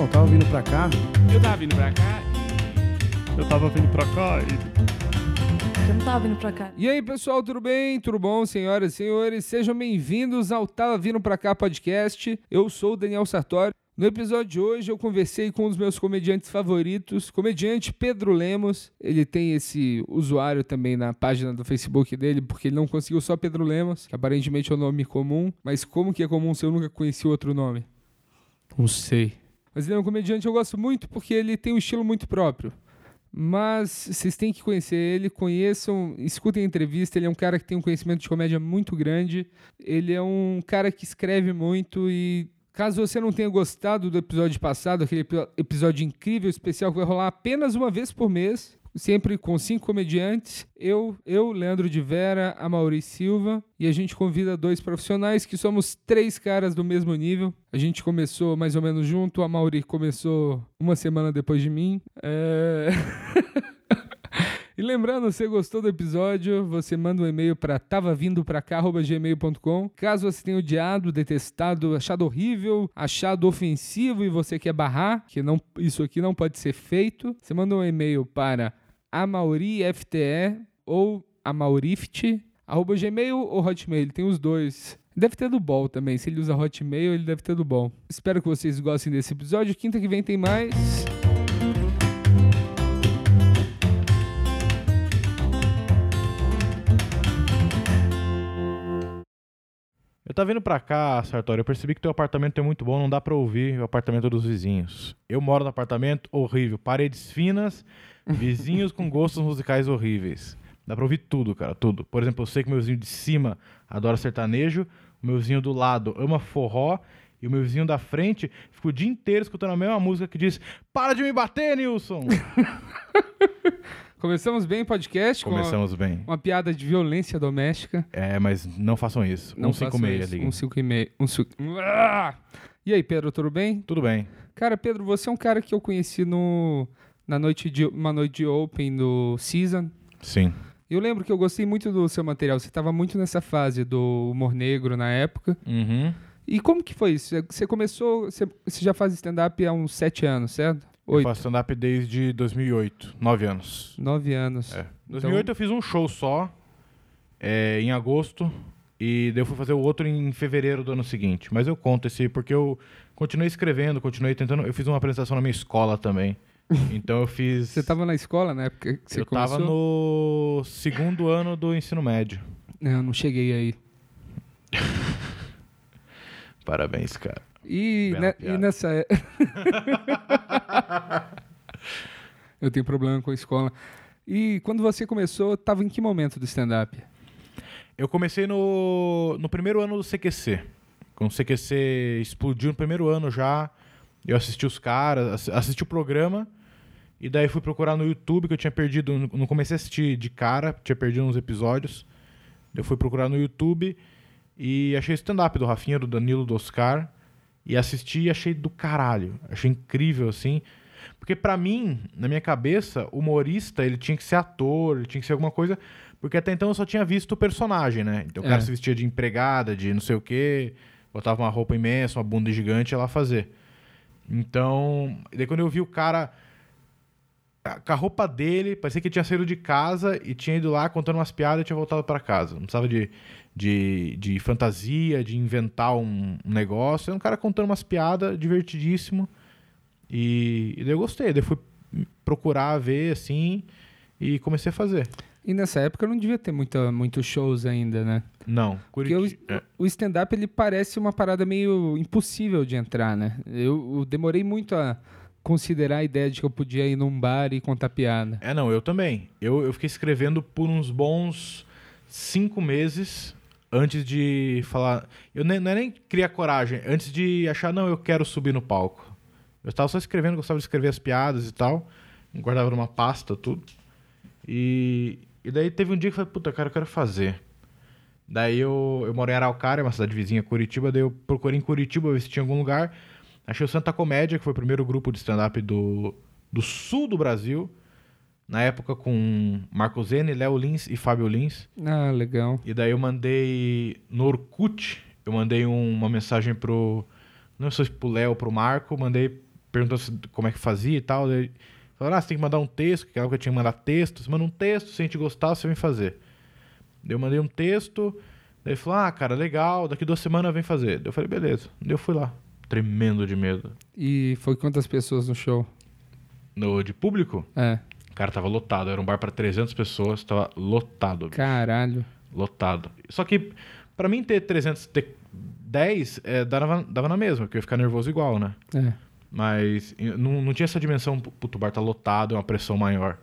Não, tava vindo pra cá. Eu tava vindo pra cá Eu tava vindo pra cá e. Eu não tava vindo pra cá. E aí, pessoal, tudo bem? Tudo bom, senhoras e senhores? Sejam bem-vindos ao Tava Vindo Pra Cá podcast. Eu sou o Daniel Sartori. No episódio de hoje, eu conversei com um dos meus comediantes favoritos, comediante Pedro Lemos. Ele tem esse usuário também na página do Facebook dele, porque ele não conseguiu só Pedro Lemos, que aparentemente é um nome comum. Mas como que é comum se eu nunca conheci outro nome? Não sei. Mas ele é um comediante que eu gosto muito porque ele tem um estilo muito próprio. Mas vocês têm que conhecer ele, conheçam, escutem a entrevista. Ele é um cara que tem um conhecimento de comédia muito grande. Ele é um cara que escreve muito e caso você não tenha gostado do episódio passado, aquele epi- episódio incrível, especial que vai rolar apenas uma vez por mês, sempre com cinco comediantes, eu, eu, Leandro de Vera, a Mauri Silva, e a gente convida dois profissionais que somos três caras do mesmo nível. A gente começou mais ou menos junto, a Mauri começou uma semana depois de mim. É... E lembrando, se gostou do episódio, você manda um e-mail para tavavindokracá.gmail.com. Caso você tenha odiado, detestado, achado horrível, achado ofensivo e você quer barrar, que não, isso aqui não pode ser feito, você manda um e-mail para amaurifte ou amaurift, arroba gmail ou hotmail, tem os dois. Deve ter do bom também, se ele usa hotmail, ele deve ter do bom. Espero que vocês gostem desse episódio. Quinta que vem tem mais. Eu tava vindo pra cá, Sartori. Eu percebi que teu apartamento é muito bom, não dá pra ouvir o apartamento dos vizinhos. Eu moro no apartamento horrível, paredes finas, vizinhos com gostos musicais horríveis. Dá pra ouvir tudo, cara, tudo. Por exemplo, eu sei que meu vizinho de cima adora sertanejo, o meu vizinho do lado ama forró e o meu vizinho da frente fica o dia inteiro escutando a mesma música que diz: Para de me bater, Nilson! Começamos bem o podcast com Começamos bem. uma, piada de violência doméstica. É, mas não façam isso. Não 156 façam ali. isso. 156. Um cinco- Ah! E aí, Pedro, tudo bem? Tudo bem. Cara, Pedro, você é um cara que eu conheci no na noite de uma noite de open do Season. Sim. Eu lembro que eu gostei muito do seu material. Você estava muito nessa fase do humor negro na época. Uhum. E como que foi isso? Você começou, você, você já faz stand-up há uns sete anos, certo? Eu Oito, faço stand-up desde 2008, nove anos. nove anos. É. 2008 eu fiz um show só, é, em agosto, e daí eu fui fazer o outro em fevereiro do ano seguinte. Mas eu conto esse porque eu continuei escrevendo, continuei tentando. Eu fiz uma apresentação na minha escola também. Então eu fiz. Você estava na escola na época que você eu começou? tava no segundo ano do ensino médio. Não, eu não cheguei aí. Parabéns, cara. E, ne- piada. e nessa. é- eu tenho problema com a escola. E quando você começou, tava em que momento do stand-up? Eu comecei no, no primeiro ano do CQC. Quando o CQC explodiu no primeiro ano já, eu assisti os caras, ass- assisti o programa, e daí fui procurar no YouTube, que eu tinha perdido, não- comecei a assistir de cara, tinha perdido uns episódios. Eu fui procurar no YouTube e achei stand-up do Rafinha, do Danilo, do Oscar, e assisti e achei do caralho. Achei incrível, assim. Porque pra mim, na minha cabeça, o humorista, ele tinha que ser ator, ele tinha que ser alguma coisa... Porque até então eu só tinha visto o personagem, né? Então o É. cara se vestia de empregada, de não sei o quê, botava uma roupa imensa, uma bunda gigante e ia lá fazer. Então, daí quando eu vi o cara com a roupa dele, parecia que ele tinha saído de casa e tinha ido lá contando umas piadas e tinha voltado para casa. Não precisava de, de, de fantasia, de inventar um, um negócio. Era um cara contando umas piadas, divertidíssimo. E, e daí eu gostei. Daí eu fui procurar ver assim e comecei a fazer. E nessa época não devia ter muita, muitos shows ainda, né? Não, Porque o, é. o stand-up ele parece uma parada meio impossível de entrar, né? Eu, eu demorei muito a considerar a ideia de que eu podia ir num bar e contar piada. É, não, eu também. Eu, eu fiquei escrevendo por uns bons cinco meses antes de falar. Eu nem, não é nem criar coragem, antes de achar, não, eu quero subir no palco. Eu estava só escrevendo, gostava de escrever as piadas e tal. Guardava numa pasta, tudo. E, e daí teve um dia que eu falei, puta, cara, eu quero fazer. Daí eu, eu moro em Araucária, uma cidade vizinha, Curitiba. Daí eu procurei em Curitiba ver se tinha algum lugar. Achei o Santa Comédia, que foi o primeiro grupo de stand-up do, do sul do Brasil. Na época com Marco Zene, Léo Lins e Fábio Lins. Ah, legal. E daí eu mandei no Orkut, eu mandei um- uma mensagem pro. Não sei se pro Léo ou pro Marco, mandei perguntou se- como é que fazia e tal. Daí falaram, ah, você tem que mandar um texto, que aquela que eu tinha que mandar texto. Você manda um texto, se a gente gostar, você vem fazer. Daí eu mandei um texto, daí ele falou, ah, cara, legal, daqui duas semanas vem fazer. Daí eu falei, beleza. Daí eu fui lá, tremendo de medo. E foi quantas pessoas no show? No, de público, É. cara, tava lotado. Era um bar pra 300 pessoas, tava lotado. bicho. Caralho. Lotado. Só que, pra mim ter 300, ter 10, é, dava, dava na mesma, porque eu ia ficar nervoso igual, né? É. Mas não, não tinha essa dimensão, puto, o bar tá lotado, é uma pressão maior.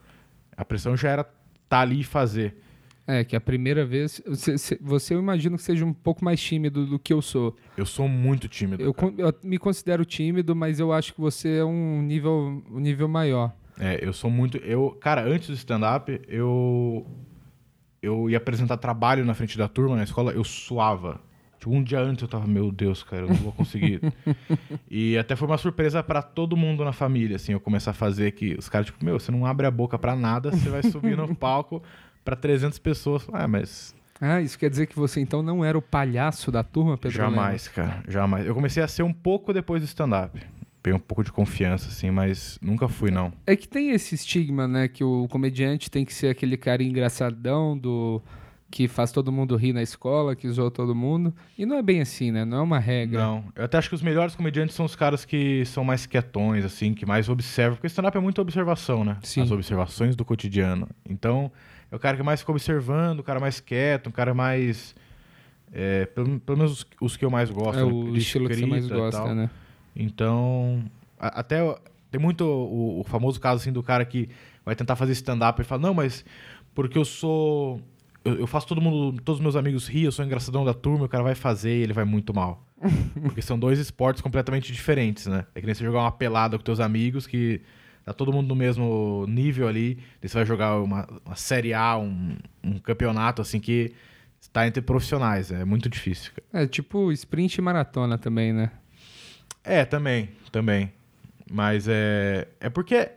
A pressão já era tá ali e fazer. É, que a primeira vez. Você, você- eu imagino que seja um pouco mais tímido do que eu sou. Eu sou muito tímido. Eu, eu me considero tímido, mas eu acho que você é um nível, um nível maior. É, eu sou muito. Eu, cara, antes do stand-up, eu. Eu ia apresentar trabalho na frente da turma na escola, eu suava. Tipo, um dia antes eu tava, meu Deus, cara, eu não vou conseguir. e até foi uma surpresa pra todo mundo na família, assim, eu começar a fazer que os caras, tipo, meu, você não abre a boca pra nada, você vai subir no palco pra 300 pessoas. Ah, mas Ah, isso quer dizer que você então não era o palhaço da turma, Pedro? Lemos? jamais, cara, jamais. Eu comecei a ser um pouco depois do stand-up. Peguei um pouco de confiança, assim, mas nunca fui, não. É que tem esse estigma, né? Que o comediante tem que ser aquele cara engraçadão do que faz todo mundo rir na escola, que zoa todo mundo. E não é bem assim, né? Não é uma regra. Não, eu até acho que os melhores comediantes são os caras que são mais quietões, assim, que mais observam. Porque stand-up é muita observação, né? Sim. As observações do cotidiano. Então, é o cara que mais fica observando, o cara mais quieto, um cara mais. é, pelo, pelo menos os, os que eu mais gosto. É né? o estilo que você mais gosta, né? Então, a- até tem muito o, o famoso caso assim do cara que vai tentar fazer stand-up e fala, não, mas porque eu sou. Eu, eu faço todo mundo, todos os meus amigos rir, eu sou engraçadão da turma, o cara vai fazer e ele vai muito mal. Porque são dois esportes completamente diferentes, né? É que nem você jogar uma pelada com teus amigos que tá todo mundo no mesmo nível ali, você vai jogar uma, uma Série A, um, um campeonato assim que está entre profissionais, é muito difícil. cara. É tipo sprint e maratona também, né? É, também, também. Mas é, é porque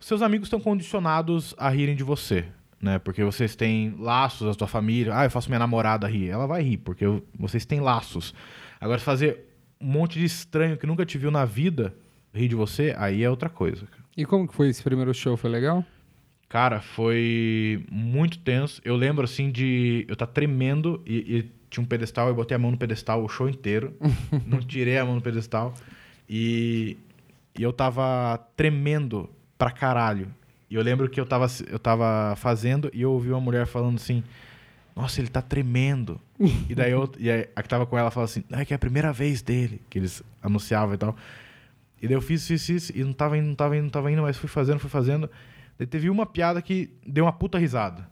seus amigos estão condicionados a rirem de você, né? Porque vocês têm laços da sua família. Ah, eu faço minha namorada rir. Ela vai rir, porque eu- vocês têm laços. Agora, fazer um monte de estranho que nunca te viu na vida rir de você, aí é outra coisa. cara. E como que foi esse primeiro show? Foi legal? Cara, foi muito tenso. Eu lembro, assim, de eu estar tremendo e, e tinha um pedestal, eu botei a mão no pedestal o show inteiro. não tirei a mão no pedestal. E, e eu tava tremendo pra caralho. E eu lembro que eu tava, eu tava fazendo e eu ouvi uma mulher falando assim: Nossa, ele tá tremendo. e daí eu, e a que tava com ela falou assim: É que é a primeira vez dele, que eles anunciavam e tal. E daí eu fiz, fiz, fiz, e não tava indo, não tava indo, não tava indo, mas fui fazendo, fui fazendo. Daí teve uma piada que deu uma puta risada.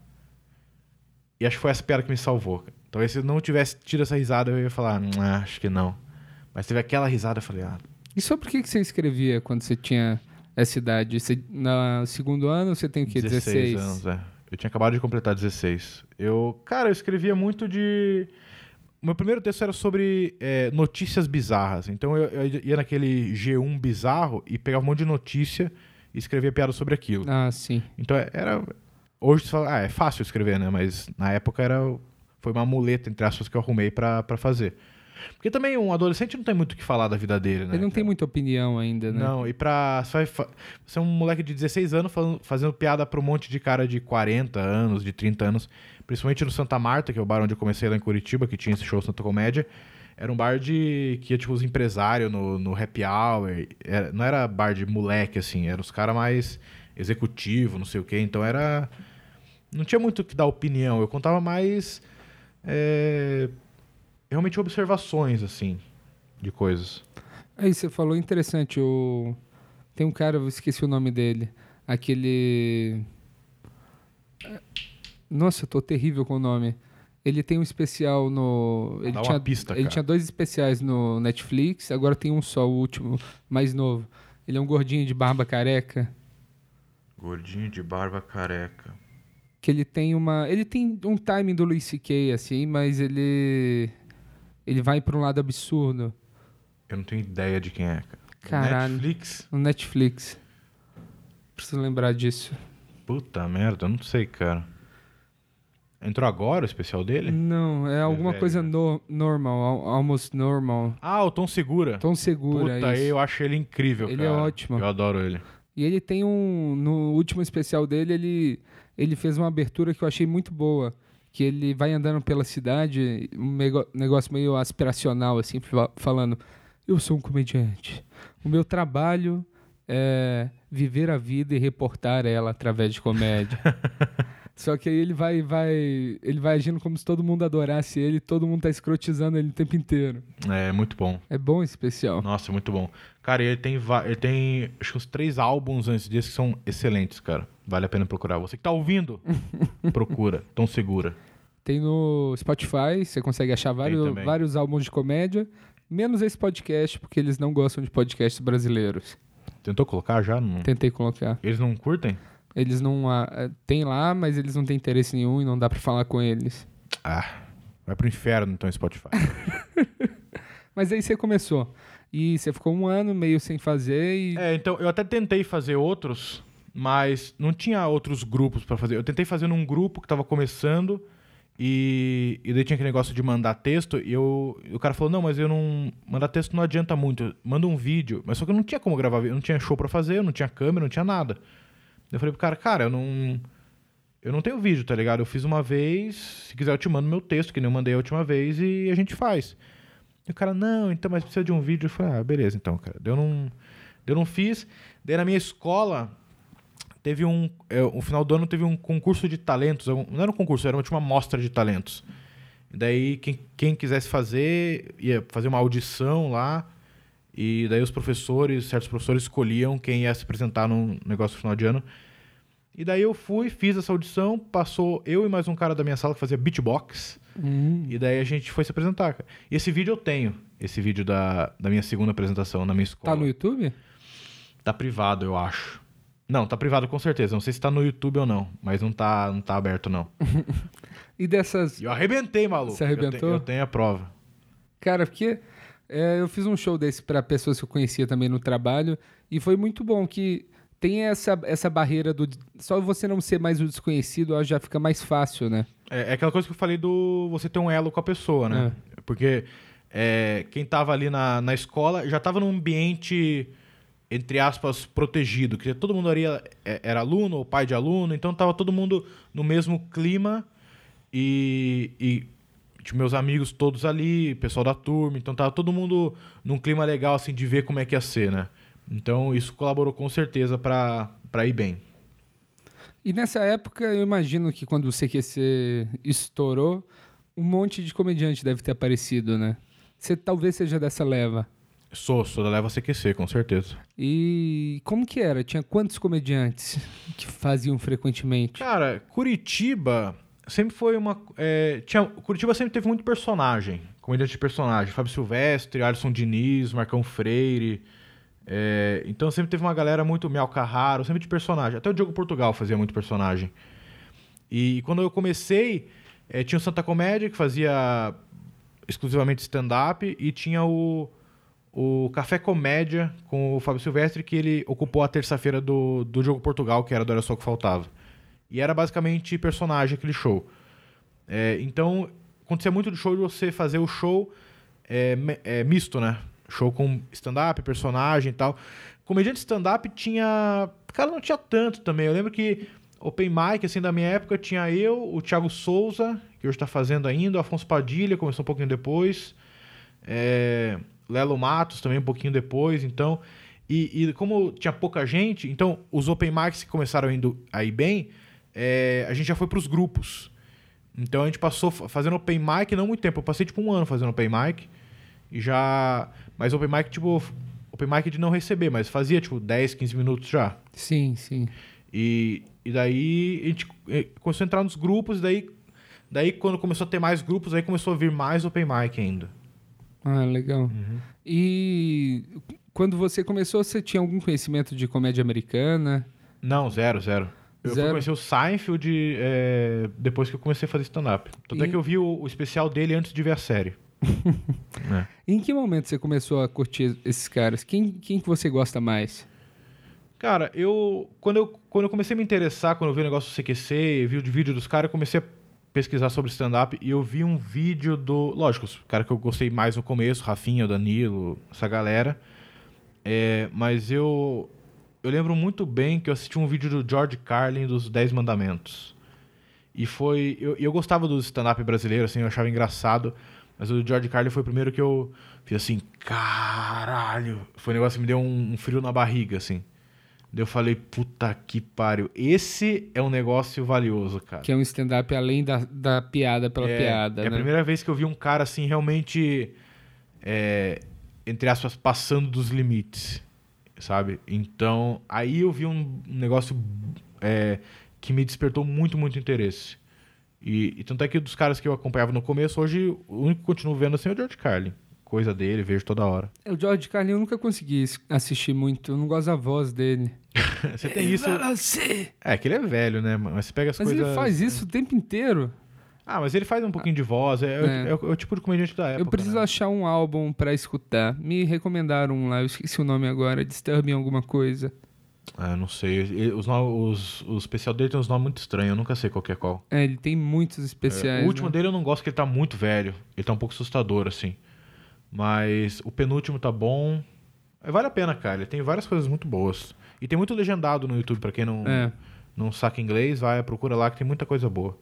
E acho que foi essa piada que me salvou. Talvez se eu não tivesse tido essa risada, eu ia falar, "Hum, ah, acho que não. Mas teve aquela risada, eu falei, ah, E sobre o que você escrevia quando você tinha essa idade? Você, no segundo ano você tem o quê? 16? anos, é. Eu tinha acabado de completar 16. Eu, cara, eu escrevia muito de. Meu primeiro texto era sobre é, notícias bizarras. Então eu, eu ia naquele G1 bizarro e pegava um monte de notícia e escrevia piada sobre aquilo. Ah, sim. Então é- era. Hoje você fala, ah, é fácil escrever, né? Mas na época era. Foi uma muleta, entre aspas, que eu arrumei pra, pra fazer. Porque também um adolescente não tem muito o que falar da vida dele, né? Ele não tem muita opinião ainda, né? Não, e pra. Você, é um moleque de 16 anos falando- fazendo piada pra um monte de cara de 40 anos, de 30 anos. Principalmente no Santa Marta, que é o bar onde eu comecei lá em Curitiba, que tinha esse show Santa Comédia. Era um bar de. que ia, tipo, os empresários no, no happy hour. Era- não era bar de moleque, assim. Era os caras mais executivo, não sei o quê. Então era. Não tinha muito que dar opinião. Eu contava mais. é, realmente observações, assim, de coisas. Aí você falou interessante, o... tem um cara, eu esqueci o nome dele, aquele... Nossa, eu tô terrível com o nome. Ele tem um especial no... Ele, Dá uma tinha, pista, ele cara. tinha dois especiais no Netflix, agora tem um só, o último, mais novo. Ele é um gordinho de barba careca, Gordinho de barba careca. que ele tem uma... Ele tem um timing do Louis C.K., assim, mas ele... Ele vai pra um lado absurdo. Eu não tenho ideia de quem é, cara. Caralho. Netflix? No Netflix. Preciso lembrar disso. Puta merda, eu não sei, cara. Entrou agora o especial dele? Não, é alguma velho, coisa né? no- normal, al- almost normal. Ah, o Tom Segura. Tom Segura. Puta, isso. eu acho ele incrível, Ele é cara. ótimo. Eu adoro ele. E ele tem um. No último especial dele, ele, ele fez uma abertura que eu achei muito boa. Que ele vai andando pela cidade, um negócio meio aspiracional, assim, fa- falando: Eu sou um comediante. O meu trabalho é viver a vida e reportar ela através de comédia. Só que aí ele vai, vai, ele vai agindo como se todo mundo adorasse ele, todo mundo tá escrotizando ele o tempo inteiro. É muito bom. É bom esse especial. Nossa, muito bom. Cara, ele tem, ele tem acho que uns três álbuns antes disso que são excelentes, cara. Vale a pena procurar. Você que tá ouvindo, procura. Tom Segura. Tem no Spotify, você consegue achar vários, vários álbuns de comédia, menos esse podcast, porque eles não gostam de podcasts brasileiros. Tentou colocar já? Não- Tentei colocar. Eles não curtem? Eles não. ah, eh, tem lá, mas eles não têm interesse nenhum e não dá pra falar com eles. Ah, vai pro inferno então, Spotify. Mas aí você começou. E você ficou um ano meio sem fazer e. é, então, eu até tentei fazer outros, mas não tinha outros grupos pra fazer. Eu tentei fazer num grupo que tava começando e, e daí tinha aquele negócio de mandar texto e eu, o cara falou, não, mas eu não... Mandar texto não adianta muito, manda um vídeo. Mas só que eu não tinha como gravar, vídeo, eu não tinha show pra fazer, eu não tinha câmera, não tinha nada. Eu falei pro cara, cara, eu não... Eu não tenho vídeo, tá ligado? Eu fiz uma vez, se quiser eu te mando meu texto, que nem eu mandei a última vez, e a gente faz. E o cara, não, então, mas precisa de um vídeo. Eu falei, ah, beleza, então, cara. Eu não, eu não fiz. Daí na minha escola, teve um. É, no final do ano teve um concurso de talentos. um- Não era um concurso, era uma, tipo uma mostra de talentos. E daí, quem, quem quisesse fazer, ia fazer uma audição lá. E daí os professores, certos professores escolhiam quem ia se apresentar no negócio no final de ano. E daí eu fui, fiz essa audição, passou eu e mais um cara da minha sala que fazia beatbox. Hum, E daí a gente foi se apresentar. E esse vídeo eu tenho. Esse vídeo da, da minha segunda apresentação na minha escola. tá no YouTube? Tá privado, eu acho. Não, tá privado com certeza. Não sei se tá no YouTube ou não. Mas não tá, não tá aberto, não. E dessas. Eu arrebentei, maluco. Você arrebentou? Eu, tenho- eu tenho a prova. Cara, porque é, eu fiz um show desse pra pessoas que eu conhecia também no trabalho e foi muito bom que tem essa, essa barreira do. Só você não ser mais o desconhecido já fica mais fácil, né? É, é aquela coisa que eu falei do você ter um elo com a pessoa, né? Porque é, quem tava ali na, na escola já tava num ambiente, entre aspas, protegido. Que todo mundo ali era, era aluno ou pai de aluno, então tava todo mundo no mesmo clima e, e tinha meus amigos todos ali, pessoal da turma, então tava todo mundo num clima legal, assim, de ver como é que ia ser, né? Então isso colaborou com certeza pra ir bem. E nessa época, eu imagino que quando o CQC estourou, um monte de comediante deve ter aparecido, né? Você talvez seja dessa leva. Sou, sou da Leva CQC, com certeza. E como que era? Tinha quantos comediantes que faziam frequentemente? Cara, Curitiba sempre foi uma. é, tinha, Curitiba sempre teve muito personagem, comediante de personagem. Fábio Silvestre, Alisson Diniz, Marcão Freire. é, então sempre teve uma galera muito. Mel Carraro, sempre de personagem. Até o Diogo Portugal fazia muito personagem. E quando eu comecei, é, tinha o Santa Comédia, que fazia exclusivamente stand-up, e tinha o, o Café Comédia com o Fábio Silvestre, que ele ocupou a terça-feira do, do Diogo Portugal, que era do Era Só Que Faltava. E era basicamente personagem aquele show. É, então, acontecia muito do show de você fazer o show é, é, misto, né? Show com stand-up, personagem e tal. Comediante stand-up tinha. Cara, não tinha tanto também. Eu lembro que Open Mic, assim, da minha época, tinha eu, o Thiago Souza, que hoje tá fazendo ainda, o Afonso Padilha, começou um pouquinho depois. É, Lelo Matos também um pouquinho depois, então. E, e como tinha pouca gente, então os Open Mics que começaram indo aí bem, é, a gente já foi pros grupos. Então a gente passou fa- fazendo Open Mic não muito tempo. Eu passei tipo um ano fazendo Open Mic. E já. Mas Open Mic, tipo. Open Mic de não receber, mas fazia tipo 10, 15 minutos já. Sim, sim. E, e daí a gente eh, começou a entrar nos grupos, e daí, daí quando começou a ter mais grupos, aí começou a vir mais Open Mic ainda. Ah, legal. Uhum. E quando você começou, você tinha algum conhecimento de comédia americana? Não, zero, zero. Eu Zero? conhecer o Seinfeld eh, depois que eu comecei a fazer stand-up. Tanto é E- que eu vi o, o especial dele antes de ver a série. É. Em que momento você começou a curtir esses caras? Quem, quem que você gosta mais? Cara, eu quando, eu. quando eu comecei a me interessar, quando eu vi o negócio do CQC, vi o vídeo dos caras, eu comecei a pesquisar sobre stand-up e eu vi um vídeo do. Lógico, os cara que eu gostei mais no começo, Rafinha, o Danilo, essa galera. É, mas eu. Eu lembro muito bem que eu assisti um vídeo do George Carlin dos Dez Mandamentos. E foi. Eu, eu gostava do stand-up brasileiro, assim, eu achava engraçado. Mas o George Carlin foi o primeiro que eu fiz assim, caralho. Foi um negócio que me deu um, um frio na barriga, assim. Daí eu falei, puta que pariu. Esse é um negócio valioso, cara. Que é um stand-up além da, da piada pela é, piada, é né? a primeira vez que eu vi um cara assim realmente, é, entre aspas, passando dos limites, sabe? Então, aí eu vi um negócio é, que me despertou muito, muito interesse. E, e, tanto é que dos caras que eu acompanhava no começo, hoje o único que continuo vendo assim é o George Carlin. Coisa dele, vejo toda hora. O George Carlin eu nunca consegui assistir muito, eu não gosto da voz dele. você tem isso. É, que ele é velho, né? Mas você pega as mas coisas. ele faz isso o tempo inteiro. Ah, mas ele faz um pouquinho de voz. É, é. é, o, é o, tipo de comediante da época. Eu preciso né? achar um álbum pra escutar. Me recomendaram um lá, eu esqueci o nome agora. Disturbing alguma coisa. Ah, não sei. Os, os, o especial dele tem uns nomes muito estranhos, eu nunca sei qual é qual. É, ele tem muitos especiais. É, o último né? dele eu não gosto porque ele tá muito velho. Ele tá um pouco assustador, assim. Mas o penúltimo tá bom. Vale a pena, cara. Ele tem várias coisas muito boas. E tem muito legendado no YouTube, pra quem não, é. não saca inglês, vai, procura lá que tem muita coisa boa.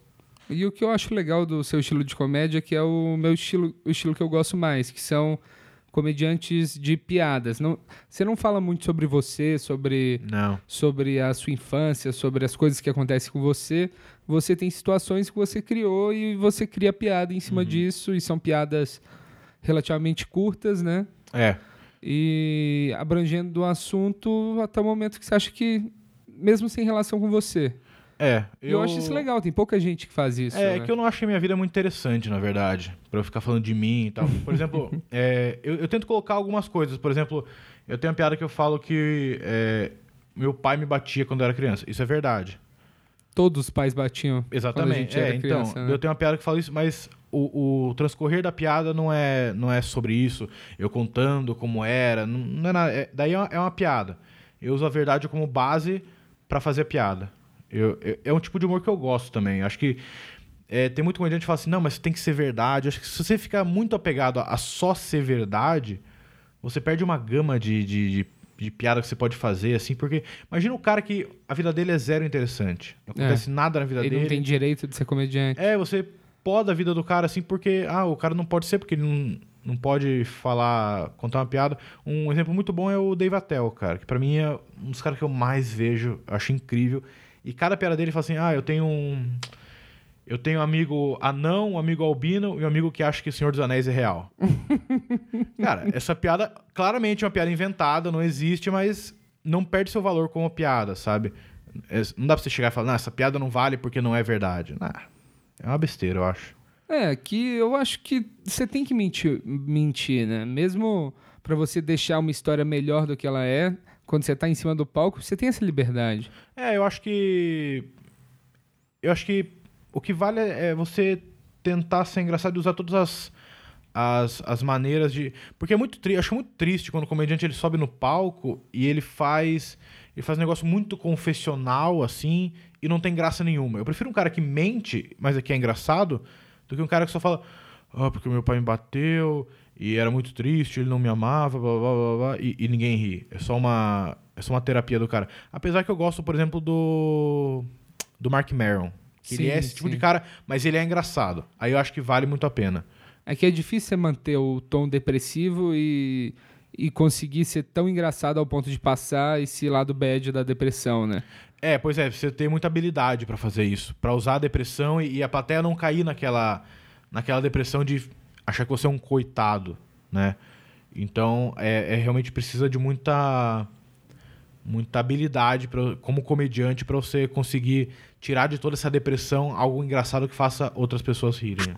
E o que eu acho legal do seu estilo de comédia, que é o meu estilo, o estilo que eu gosto mais, que são comediantes de piadas. Não, você não fala muito sobre você, sobre, não. sobre a sua infância, sobre as coisas que acontecem com você. Você tem situações que você criou e você cria piada em cima uhum. disso, e são piadas relativamente curtas, né? É. E abrangendo o assunto até o momento que você acha que, mesmo sem relação com você. É. Eu, eu acho isso legal, tem pouca gente que faz isso. É, né? que eu não acho que a minha vida é muito interessante, na verdade. Pra eu ficar falando de mim e tal. Por exemplo, é, eu, eu, tento colocar algumas coisas. Por exemplo, eu tenho uma piada que eu falo que é, meu pai me batia quando eu era criança. Isso é verdade. Todos os pais batiam. Exatamente. É, era criança, então, né? eu tenho uma piada que fala isso, mas o, o, transcorrer da piada não é, não é sobre isso. Eu contando como era. Não, não é nada. É, daí é uma, é uma, piada. Eu uso a verdade como base para fazer a piada. Eu, eu, é um tipo de humor que eu gosto também. Acho que é, tem muito comediante que fala assim, não, mas tem que ser verdade. Acho que se você ficar muito apegado a, a só ser verdade, você perde uma gama de, de, de de piada que você pode fazer, assim, porque imagina o cara que a vida dele é zero interessante. Não acontece É. nada na vida Ele dele. não tem direito de ser comediante. É, você poda a vida do cara assim, porque, ah, o cara não pode ser, porque ele não, não pode falar, contar uma piada. Um exemplo muito bom é o Dave Attell, cara, que pra mim é um dos caras que eu mais vejo, acho incrível. E cada piada dele fala assim, ah, eu tenho um. Eu tenho um amigo anão, um amigo albino e um amigo que acha que o Senhor dos Anéis é real. Cara, essa piada claramente é uma piada inventada, não existe, mas não perde seu valor como piada, sabe? É, não dá pra você chegar e falar, não, essa piada não vale porque não é verdade. Não, é uma besteira, eu acho. É, que eu acho que você tem que mentir, mentir né? Mesmo pra você deixar uma história melhor do que ela é, quando você tá em cima do palco, você tem essa liberdade. É, eu acho que. Eu acho que o que vale é você tentar ser engraçado e usar todas as, as, as maneiras de. Porque é muito triste. Acho muito triste quando o comediante ele sobe no palco e ele faz. Ele faz um negócio muito confessional, assim, e não tem graça nenhuma. Eu prefiro um cara que mente, mas aqui é engraçado, do que um cara que só fala. Ah, porque meu pai me bateu e era muito triste, ele não me amava, blá blá blá, blá e, e ninguém ri. É só uma. É só uma terapia do cara. Apesar que eu gosto, por exemplo, do. Do Mark Maron. Que ele Sim, é esse tipo sim. de cara, mas ele é engraçado. Aí eu acho que vale muito a pena. É que é difícil você manter o tom depressivo e, e conseguir ser tão engraçado ao ponto de passar esse lado bad da depressão, né? É, pois é, você tem muita habilidade pra fazer isso, Pra usar a depressão e, e a plateia não cair naquela naquela depressão de achar que você é um coitado, né? Então, é, é realmente precisa de muita muita habilidade pra, como comediante pra você conseguir tirar de toda essa depressão algo engraçado que faça outras pessoas rirem.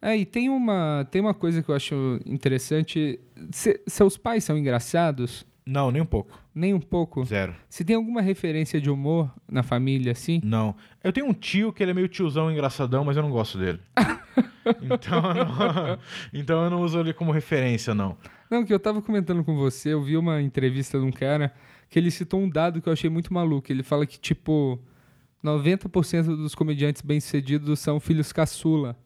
É, e tem uma, tem uma coisa que eu acho interessante. Se- seus pais são engraçados? Não, nem um pouco. Nem um pouco? Zero. Você tem alguma referência de humor na família, assim? Não. Eu tenho um tio que ele é meio tiozão engraçadão, mas eu não gosto dele. então, eu não, então eu não uso ele como referência, não. Não, que eu tava comentando com você, eu vi uma entrevista de um cara que ele citou um dado que eu achei muito maluco. Ele fala que, tipo, 90% dos comediantes bem-sucedidos são filhos caçula.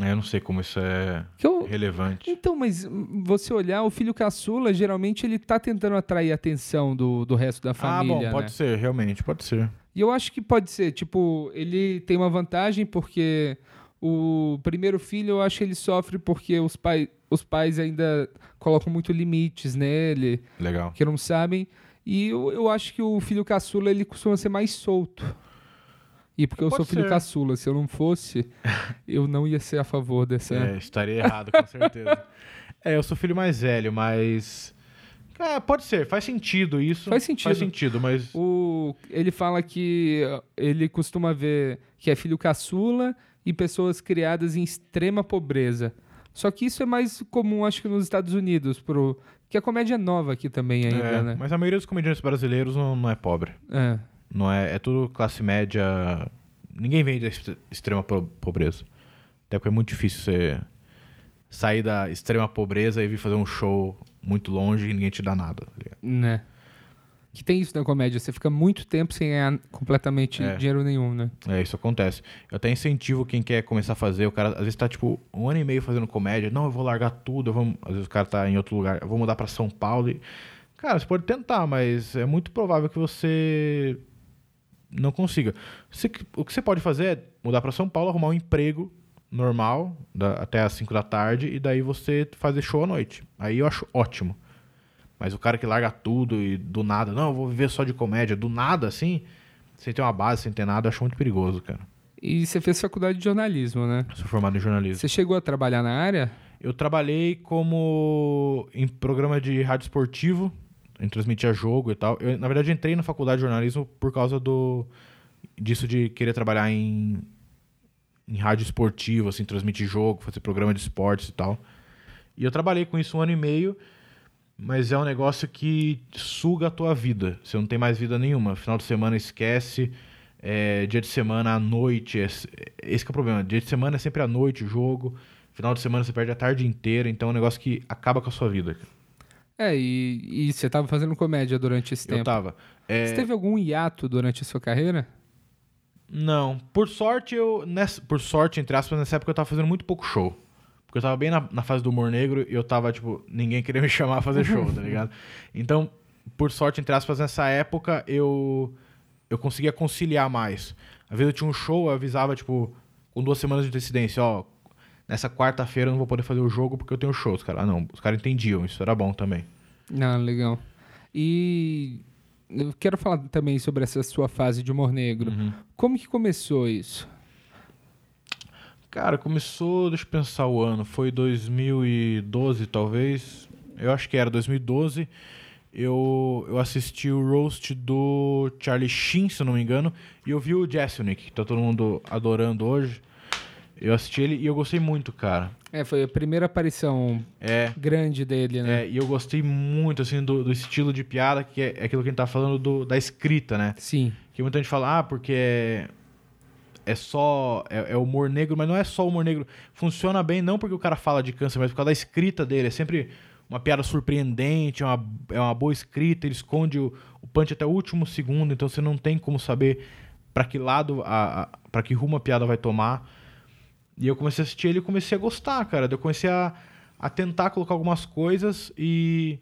É, Eu não sei como isso é Que eu- relevante. Então, mas você olhar, o filho caçula, geralmente ele tá tentando atrair a atenção do, do resto da ah, família, bom, pode né? ser, realmente, pode ser. E eu acho que pode ser, tipo, ele tem uma vantagem porque o primeiro filho eu acho que ele sofre porque os, pai, os pais ainda colocam muito limites nele, Legal. que não sabem. E eu, eu acho que o filho caçula ele costuma ser mais solto. E porque eu Pode sou filho ser. caçula, se eu não fosse, eu não ia ser a favor dessa. É, estaria errado, com certeza. é, eu sou filho mais velho, mas. Cara, pode ser, faz sentido isso. Faz sentido. Faz sentido, mas. O, ele fala que ele costuma ver que é filho caçula e pessoas criadas em extrema pobreza. Só que isso é mais comum, acho que nos Estados Unidos, pro, que a comédia é nova aqui também ainda, é, né? Mas a maioria dos comediantes brasileiros não, não é pobre. É. Não é, é tudo classe média. Ninguém vem da ex- extrema po- pobreza. Até porque é muito difícil você sair da extrema pobreza e vir fazer um show muito longe e ninguém te dá nada. tá? Né? Que tem isso na comédia, você fica muito tempo sem ganhar completamente É. dinheiro nenhum, né? É, isso acontece. Eu até incentivo quem quer começar a fazer. O cara às vezes tá tipo um ano e meio fazendo comédia. Não, eu vou largar tudo. Vou... Às vezes o cara tá em outro lugar. Eu vou mudar pra São Paulo. E... Cara, você pode tentar, mas é muito provável que você não consiga. Você- O que você pode fazer é mudar pra São Paulo, arrumar um emprego normal da- até às 5 da tarde e daí você fazer show à noite. Aí eu acho ótimo. Mas o cara que larga tudo e do nada, não, eu vou viver só de comédia, do nada assim, sem ter uma base, sem ter nada, eu acho muito perigoso, cara. E você fez faculdade de jornalismo, né? Sou formado em jornalismo. Você chegou a trabalhar na área? Eu trabalhei como em programa de rádio esportivo, em transmitia jogo e tal. Eu, na verdade, entrei na faculdade de jornalismo por causa do disso de querer trabalhar em, em rádio esportivo, assim, transmitir jogo, fazer programa de esportes e tal. E eu trabalhei com isso um ano e meio, mas é um negócio que suga a tua vida. Você não tem mais vida nenhuma. Final de semana esquece. É, dia de semana à noite. É, esse que é o problema. Dia de semana é sempre à noite o jogo. Final de semana você perde a tarde inteira. Então é um negócio que acaba com a sua vida. É, e, e você estava fazendo comédia durante esse Eu tempo. tava. É, Você teve algum hiato durante a sua carreira? Não. Por sorte, eu. Nessa, por sorte, entre aspas, nessa época eu tava fazendo muito pouco show. Porque eu tava bem na, na fase do humor negro e eu tava, tipo, ninguém queria me chamar a fazer show, tá ligado? Então, por sorte, entre aspas, nessa época eu. Eu conseguia conciliar mais. Às vezes eu tinha um show, eu avisava, tipo, com duas semanas de antecedência, ó. Nessa quarta-feira eu não vou poder fazer o jogo porque eu tenho show. Os caras, ah, não, os caras entendiam, isso era bom também. Não, legal. E eu quero falar também sobre essa sua fase de humor negro. Uhum. Como que começou isso? Cara, começou, deixa eu pensar o ano, foi 2012 talvez. Eu acho que era 2012. Eu, eu assisti o roast do Charlie Sheen, se eu não me engano, e eu vi o Jesselnick, que tá todo mundo adorando hoje. Eu assisti ele e eu gostei muito, cara. É, foi a primeira aparição É, grande dele, né? é e eu gostei muito, assim, do, do estilo de piada, que é, é aquilo que a gente tá falando do, da escrita, né? Sim. Que muita gente fala, ah, porque é, só. É, é humor negro, mas não é só humor negro. Funciona bem não porque o cara fala de câncer, mas por causa da escrita dele. É sempre uma piada surpreendente, é uma, é uma boa escrita, ele esconde o, o punch até o último segundo, então você não tem como saber pra que lado, a, a, para que rumo a piada vai tomar. E eu comecei a assistir ele e comecei a gostar, cara. Eu comecei a, a tentar colocar algumas coisas e.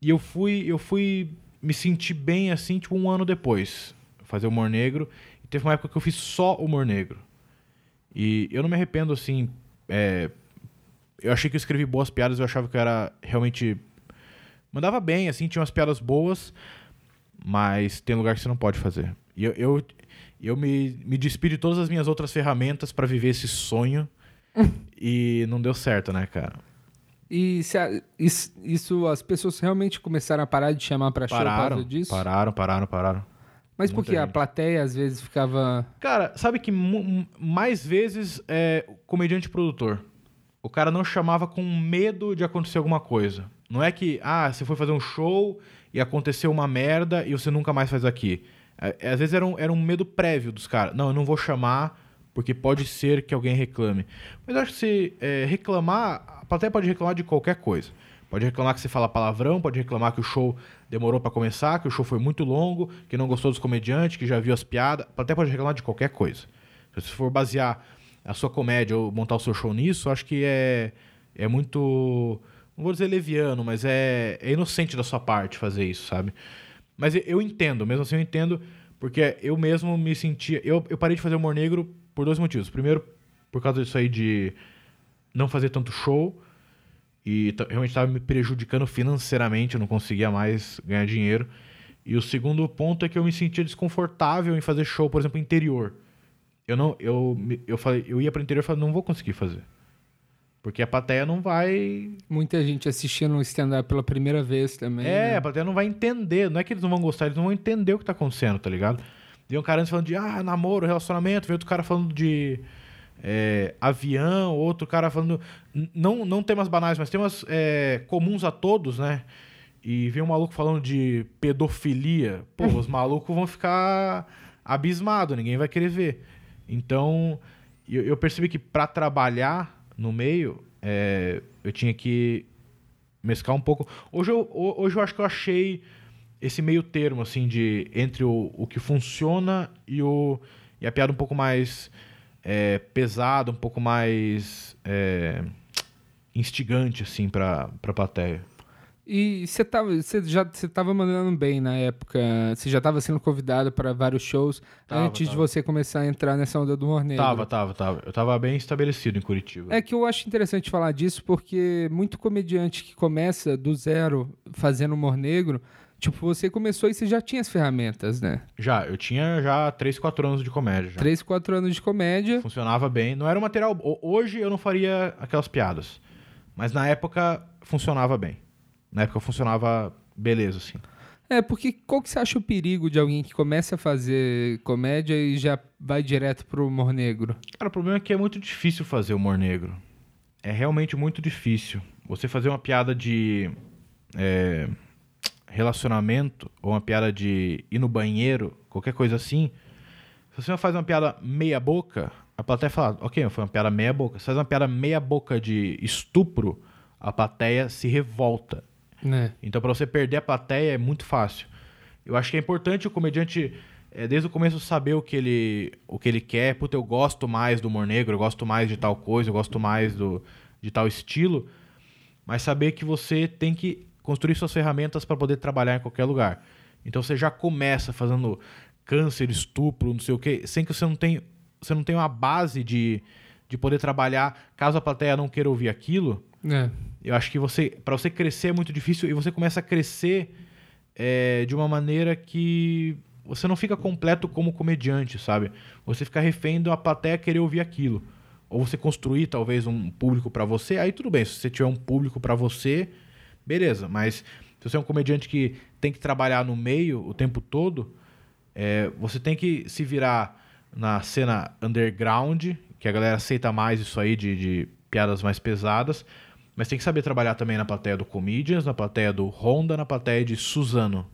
E eu fui, eu fui me sentir bem assim, tipo, um ano depois. Fazer humor negro. Teve uma época que eu fiz só humor negro. E eu não me arrependo, assim. é, eu achei que eu escrevi boas piadas, eu achava que eu era realmente. Mandava bem, assim, tinha umas piadas boas, mas tem lugar que você não pode fazer. E eu, eu, eu me, me despi de todas as minhas outras ferramentas pra viver esse sonho. e não deu certo, né, cara? E a- isso, isso, as pessoas realmente começaram a parar de chamar pra show por Pararam, causa disso? pararam, pararam, pararam. Mas Muita porque a plateia às vezes ficava. Cara, sabe que mais vezes é comediante e produtor. O cara não chamava com medo de acontecer alguma coisa. Não é que, ah, você foi fazer um show e aconteceu uma merda e você nunca mais faz aqui. É, é, às vezes era um, era um medo prévio dos caras. Não, eu não vou chamar porque pode ser que alguém reclame. Mas eu acho que se é, reclamar, a plateia pode reclamar de qualquer coisa. Pode reclamar que você fala palavrão, pode reclamar que o show demorou pra começar, que o show foi muito longo, que não gostou dos comediantes, que já viu as piadas. Até pode reclamar de qualquer coisa. Se você for basear a sua comédia ou montar o seu show nisso, acho que é, é muito. Não vou dizer leviano, mas é, é inocente da sua parte fazer isso, sabe? Mas eu- eu entendo, mesmo assim eu entendo, porque eu mesmo me sentia. Eu, eu parei de fazer humor negro por dois motivos. Primeiro, por causa disso aí de não fazer tanto show e realmente estava me prejudicando financeiramente, eu não conseguia mais ganhar dinheiro. E o segundo ponto é que eu me sentia desconfortável em fazer show, por exemplo, interior. Eu não, eu, eu falei, eu ia para interior e falei, não vou conseguir fazer. Porque a plateia não vai Muita gente assistindo um stand-up pela primeira vez também. é, né? a plateia não vai entender. Não é que eles não vão gostar, eles não vão entender o que tá acontecendo, tá ligado? Veio um cara antes falando de ah, namoro, relacionamento, veio outro cara falando de é, avião, outro cara falando. Não, não temas banais, mas temas é, comuns a todos, né? E veio um maluco falando de pedofilia. Pô, os malucos vão ficar abismados, ninguém vai querer ver. Então, eu, eu percebi que pra trabalhar no meio, é, eu tinha que mesclar um pouco. Hoje eu, ho- hoje eu acho que eu achei esse meio termo, assim, de entre o, o que funciona e, o, e a piada um pouco mais é, pesada, um pouco mais é, instigante, assim, pra, pra plateia. E você tava, você já você tava mandando bem na época. Você já estava sendo convidado para vários shows Tava, antes de tava. você começar a entrar nessa onda do humor negro. Tava, tava, tava. Eu tava bem estabelecido em Curitiba. É que eu acho interessante falar disso porque muito comediante que começa do zero fazendo humor negro, tipo, você começou e você já tinha as ferramentas, né? Já, eu tinha já 3, 4 anos de comédia. Já. Três, quatro anos de comédia. Funcionava bem. Não era um material. ho- Hoje eu não faria aquelas piadas. Mas na época funcionava bem. Na época funcionava beleza, assim. É, porque qual que você acha o perigo de alguém que começa a fazer comédia e já vai direto pro humor negro? Cara, o problema é que é muito difícil fazer humor negro. É realmente muito difícil. Você fazer uma piada de é, relacionamento ou uma piada de ir no banheiro, qualquer coisa assim. Se você faz uma piada meia boca, a plateia fala, ok, foi uma piada meia boca. Se faz uma piada meia boca de estupro, a plateia se revolta. Né? Então, pra você perder a plateia é muito fácil. Eu acho que é importante o comediante, é, desde o começo, saber o que ele, o que ele quer. Puta, eu gosto mais do humor negro, eu gosto mais de tal coisa, eu gosto mais do, de tal estilo. Mas saber que você tem que construir suas ferramentas para poder trabalhar em qualquer lugar. Então, você já começa fazendo câncer, estupro, não sei o quê, sem que você não tenha, você não tenha uma base de, de poder trabalhar caso a plateia não queira ouvir aquilo. É. Eu acho que você, para você crescer é muito difícil e você começa a crescer é, de uma maneira que você não fica completo como comediante, sabe? Você fica refém da plateia querer ouvir aquilo. Ou você construir talvez um público para você, aí tudo bem. Se você tiver um público para você, beleza. Mas se você é um comediante que tem que trabalhar no meio o tempo todo, é, você tem que se virar na cena underground, que a galera aceita mais isso aí de, de piadas mais pesadas, mas tem que saber trabalhar também na plateia do Comedians, na plateia do Honda, na plateia de Suzano,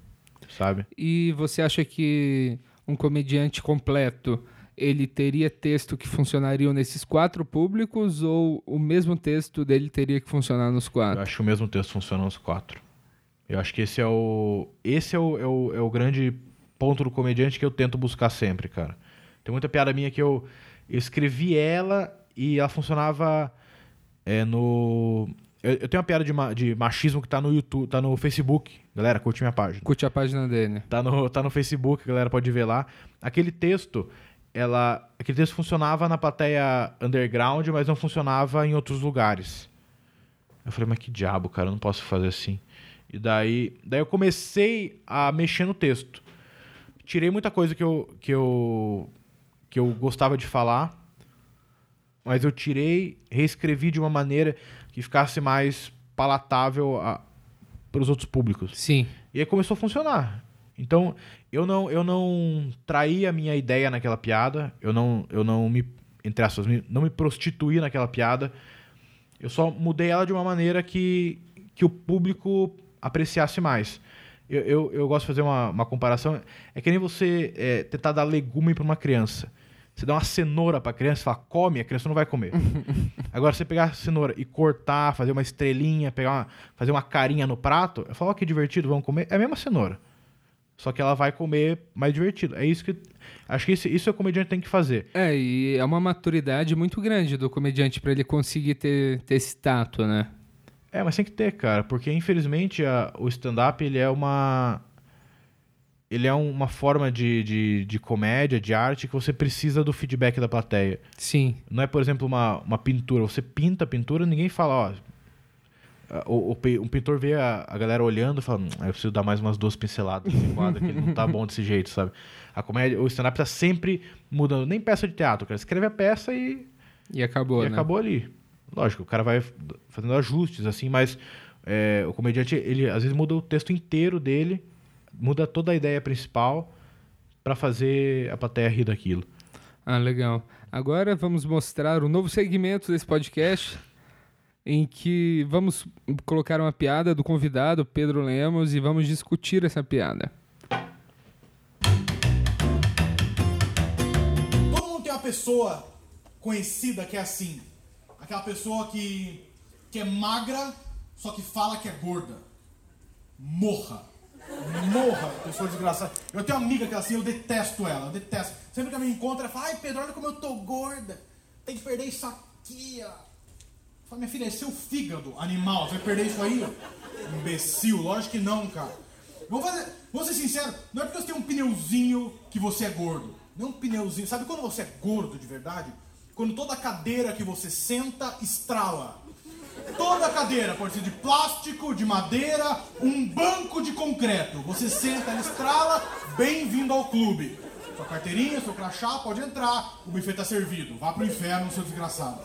sabe? E você acha que um comediante completo ele teria texto que funcionariam nesses quatro públicos ou o mesmo texto dele teria que funcionar nos Eu quatro? acho que o mesmo texto funciona nos quatro. Eu acho que esse é o. Esse é o, é o, é o grande ponto do comediante que eu tento buscar sempre, cara. Tem muita piada minha que eu, eu escrevi ela e ela funcionava é, no. Eu, eu tenho uma piada de, ma- de machismo que tá no YouTube, tá no Facebook. Galera, curte minha página. Curte a página dele. Tá no, tá no Facebook, galera pode ver lá. Aquele texto, ela, aquele texto funcionava na plateia underground, mas não funcionava em outros lugares. Eu falei, mas que diabo, cara, eu não posso fazer assim. E daí, daí eu comecei a mexer no texto. Tirei muita coisa que eu, que eu, que eu gostava de falar, mas eu tirei, reescrevi de uma maneira que ficasse mais palatável para os outros públicos. Sim. E aí começou a funcionar. Então, eu não, eu não traí a minha ideia naquela piada, eu não, eu não me, entre aspas, não me prostituí naquela piada. Eu só mudei ela de uma maneira que, que o público apreciasse mais. Eu, eu, eu gosto de fazer uma, uma comparação. É que nem você é, tentar dar legume para uma criança. Você dá uma cenoura pra criança e fala, come, a criança não vai comer. Agora, você pegar a cenoura e cortar, fazer uma estrelinha, pegar uma, fazer uma carinha no prato, eu falo, ó, que divertido, vamos comer. É a mesma cenoura. Só que ela vai comer mais divertido. É isso que. Acho que isso, isso o comediante tem que fazer. É, e é uma maturidade muito grande do comediante pra ele conseguir ter, ter esse tato, né? É, mas tem que ter, cara, porque infelizmente a- o stand-up ele é uma. Ele é uma forma de, de, de comédia, de arte, que você precisa do feedback da plateia. Sim. Não é, por exemplo, uma, uma pintura. Você pinta a pintura, ninguém fala, ó. O, o, pe- um pintor vê a, a galera olhando e fala, hum, eu preciso dar mais umas duas pinceladas nesse quadro, que ele não tá bom desse jeito, sabe? A comédia, o stand-up tá sempre mudando. Nem peça de teatro, cara. Escreve a peça e, E acabou, e né? acabou ali. Lógico, o cara vai fazendo ajustes, assim, mas é, o comediante, ele às vezes muda o texto inteiro dele, muda toda a ideia principal pra fazer a plateia rir daquilo. Ah, legal. Agora vamos mostrar o novo segmento desse podcast, em que vamos colocar uma piada do convidado, Pedro Lemos, e vamos discutir essa piada. Todo mundo tem uma pessoa conhecida que é assim. Aquela pessoa que, que é magra, só que fala que é gorda. Morra. Morra, pessoa desgraçada. Eu tenho uma amiga que é assim, eu detesto ela, eu detesto. Sempre que ela me encontra, ela fala, ai Pedro, olha como eu tô gorda. Tem que perder isso aqui, ó. Eu falo, minha filha, é seu fígado, animal. Você vai perder isso aí? Imbecil, lógico que não, cara. Vamos, fazer, vamos ser sincero, não é porque você tem um pneuzinho que você é gordo. Não é um pneuzinho. Sabe quando você é gordo de verdade? Quando toda cadeira que você senta estrala. Toda cadeira, pode ser de plástico, de madeira, um banco de concreto. Você senta, estrala, bem-vindo ao clube. Sua carteirinha, seu crachá, pode entrar, o buffet tá servido. Vá pro inferno, seu desgraçado.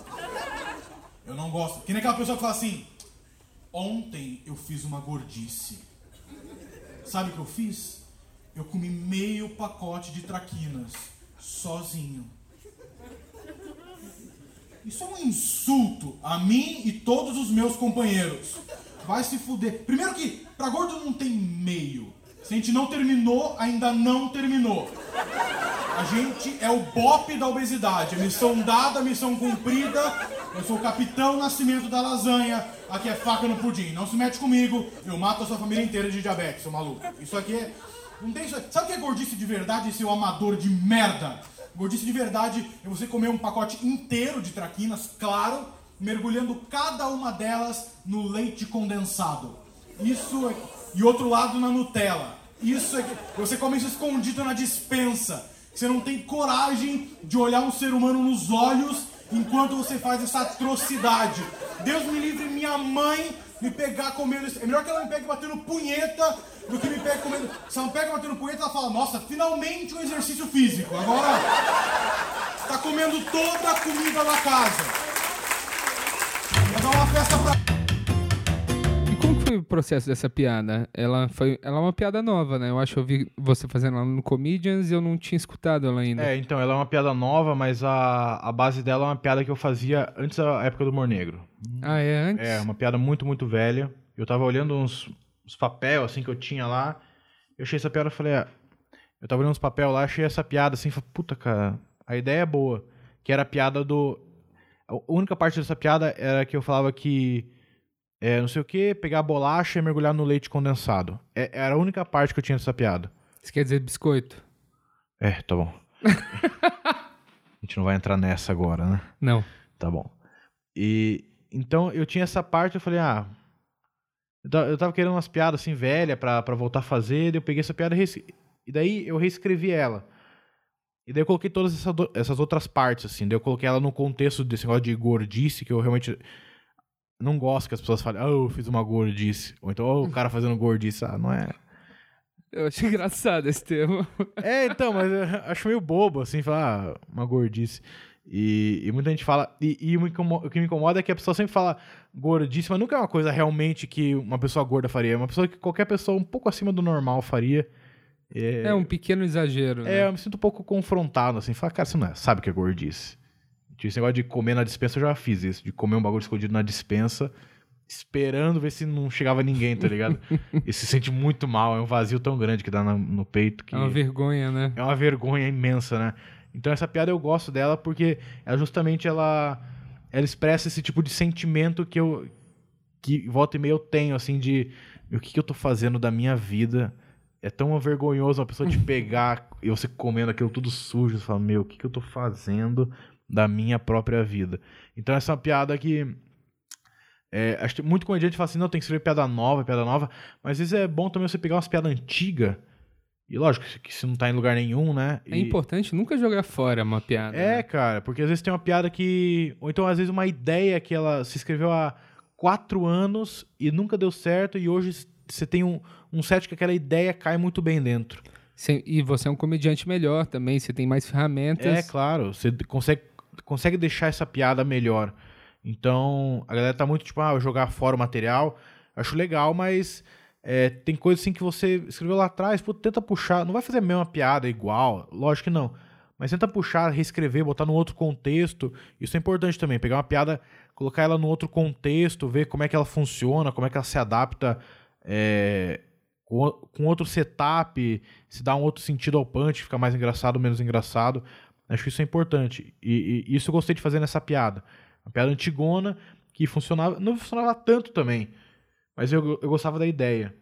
Eu não gosto. Que nem aquela pessoa que fala assim: Ontem eu fiz uma gordice. Sabe o que eu fiz? Eu comi meio pacote de traquinas, sozinho. Isso é um insulto a mim e todos os meus companheiros. Vai se fuder. Primeiro que, pra gordo não tem meio. Se a gente não terminou, ainda não terminou. A gente é o bope da obesidade. Missão dada, missão cumprida. Eu sou o capitão nascimento da lasanha. Aqui é faca no pudim. Não se mete comigo. Eu mato a sua família inteira de diabetes, seu maluco. Isso aqui é. Não tem isso. Sabe o que é gordice de verdade, seu amador de merda? Gordice de verdade é você comer um pacote inteiro de traquinas, claro, mergulhando cada uma delas no leite condensado. Isso é. E outro lado na Nutella. Isso é que. Você come isso escondido na dispensa. Você não tem coragem de olhar um ser humano nos olhos enquanto você faz essa atrocidade. Deus me livre minha mãe me pegar comendo. É melhor que ela me pegue batendo punheta do que me pegue comendo. Se ela me pega batendo punheta, ela fala, nossa, finalmente um exercício físico. Agora tá comendo toda a comida da casa. Vai dar uma festa pra. Foi o processo dessa piada? Ela foi, ela é uma piada nova, né? Eu acho que eu vi você fazendo ela no Comedians e eu não tinha escutado ela ainda. É, então, ela é uma piada nova, mas a, a base dela é uma piada que eu fazia antes da época do Humor Negro. Ah, é antes? É, uma piada muito, muito velha. Eu tava olhando uns, uns papel, assim, que eu tinha lá. Eu achei essa piada e falei, ah, eu tava olhando uns papel lá, achei essa piada assim, falei, puta, cara, a ideia é boa. Que era a piada do. A única parte dessa piada era que eu falava que. É, não sei o que, pegar a bolacha e mergulhar no leite condensado. É, era a única parte que eu tinha dessa piada. Isso quer dizer biscoito? É, tá bom. a gente não vai entrar nessa agora, né? Não. Tá bom. E então eu tinha essa parte, eu falei, ah. Eu ta- eu tava querendo umas piadas assim velha pra, pra voltar a fazer, daí eu peguei essa piada e, e daí eu reescrevi ela. E daí eu coloquei todas essa do- essas outras partes, assim. Daí eu coloquei ela no contexto desse negócio de gordice, que eu realmente não gosto que as pessoas falem, ah, eu fiz uma gordice. Ou então, oh, o cara fazendo gordice. Ah, não é. Eu acho engraçado esse termo. É, então, mas eu acho meio bobo, assim, falar ah, uma gordice. E, e muita gente fala. E, e o que me incomoda é que a pessoa sempre fala gordice, mas nunca é uma coisa realmente que uma pessoa gorda faria. É uma pessoa que qualquer pessoa um pouco acima do normal faria. É, É um pequeno exagero, é, né? eu me sinto um pouco confrontado, assim. Fala, cara, você não é, sabe o que é gordice. Tipo, Esse negócio de comer na dispensa, eu já fiz isso. De comer um bagulho escondido na dispensa, esperando ver se não chegava ninguém, tá ligado? e se sente muito mal. É um vazio tão grande que dá na- no peito que. É uma vergonha, né? É uma vergonha imensa, né? Então essa piada eu gosto dela porque ela justamente ela, ela expressa esse tipo de sentimento que eu que volta e meia eu tenho, assim, de o que, que eu tô fazendo da minha vida. É tão vergonhoso uma pessoa te pegar e você comendo aquilo tudo sujo. Você fala, meu, o que, que eu tô fazendo da minha própria vida? Então essa é piada que. É, acho que muito comediante fala assim, não, tem que escrever piada nova, piada nova. Mas às vezes é bom também você pegar umas piadas antigas. E lógico que se não tá em lugar nenhum, né? É E- importante nunca jogar fora uma piada. é, né? cara, porque às vezes tem uma piada que. Ou então, às vezes, uma ideia que ela se escreveu há quatro anos e nunca deu certo, e hoje você tem um, um set que aquela ideia cai muito bem dentro. Sim, E você é um comediante melhor também, você tem mais ferramentas. É, claro, você consegue, consegue deixar essa piada melhor. Então, a galera tá muito tipo, ah, jogar fora o material. Acho legal, mas é, tem coisa assim que você escreveu lá atrás, pô, tenta puxar. Não vai fazer a mesma piada igual, lógico que não. Mas tenta puxar, reescrever, botar num outro contexto. Isso é importante também. Pegar uma piada, colocar ela num outro contexto, ver como é que ela funciona, como é que ela se adapta é, com, com outro setup, se dá um outro sentido ao punch, fica mais engraçado, menos engraçado. Acho que isso é importante. E, e isso eu gostei de fazer nessa piada. Uma piada antigona que funcionava. Não funcionava tanto também. Mas eu, eu gostava da ideia.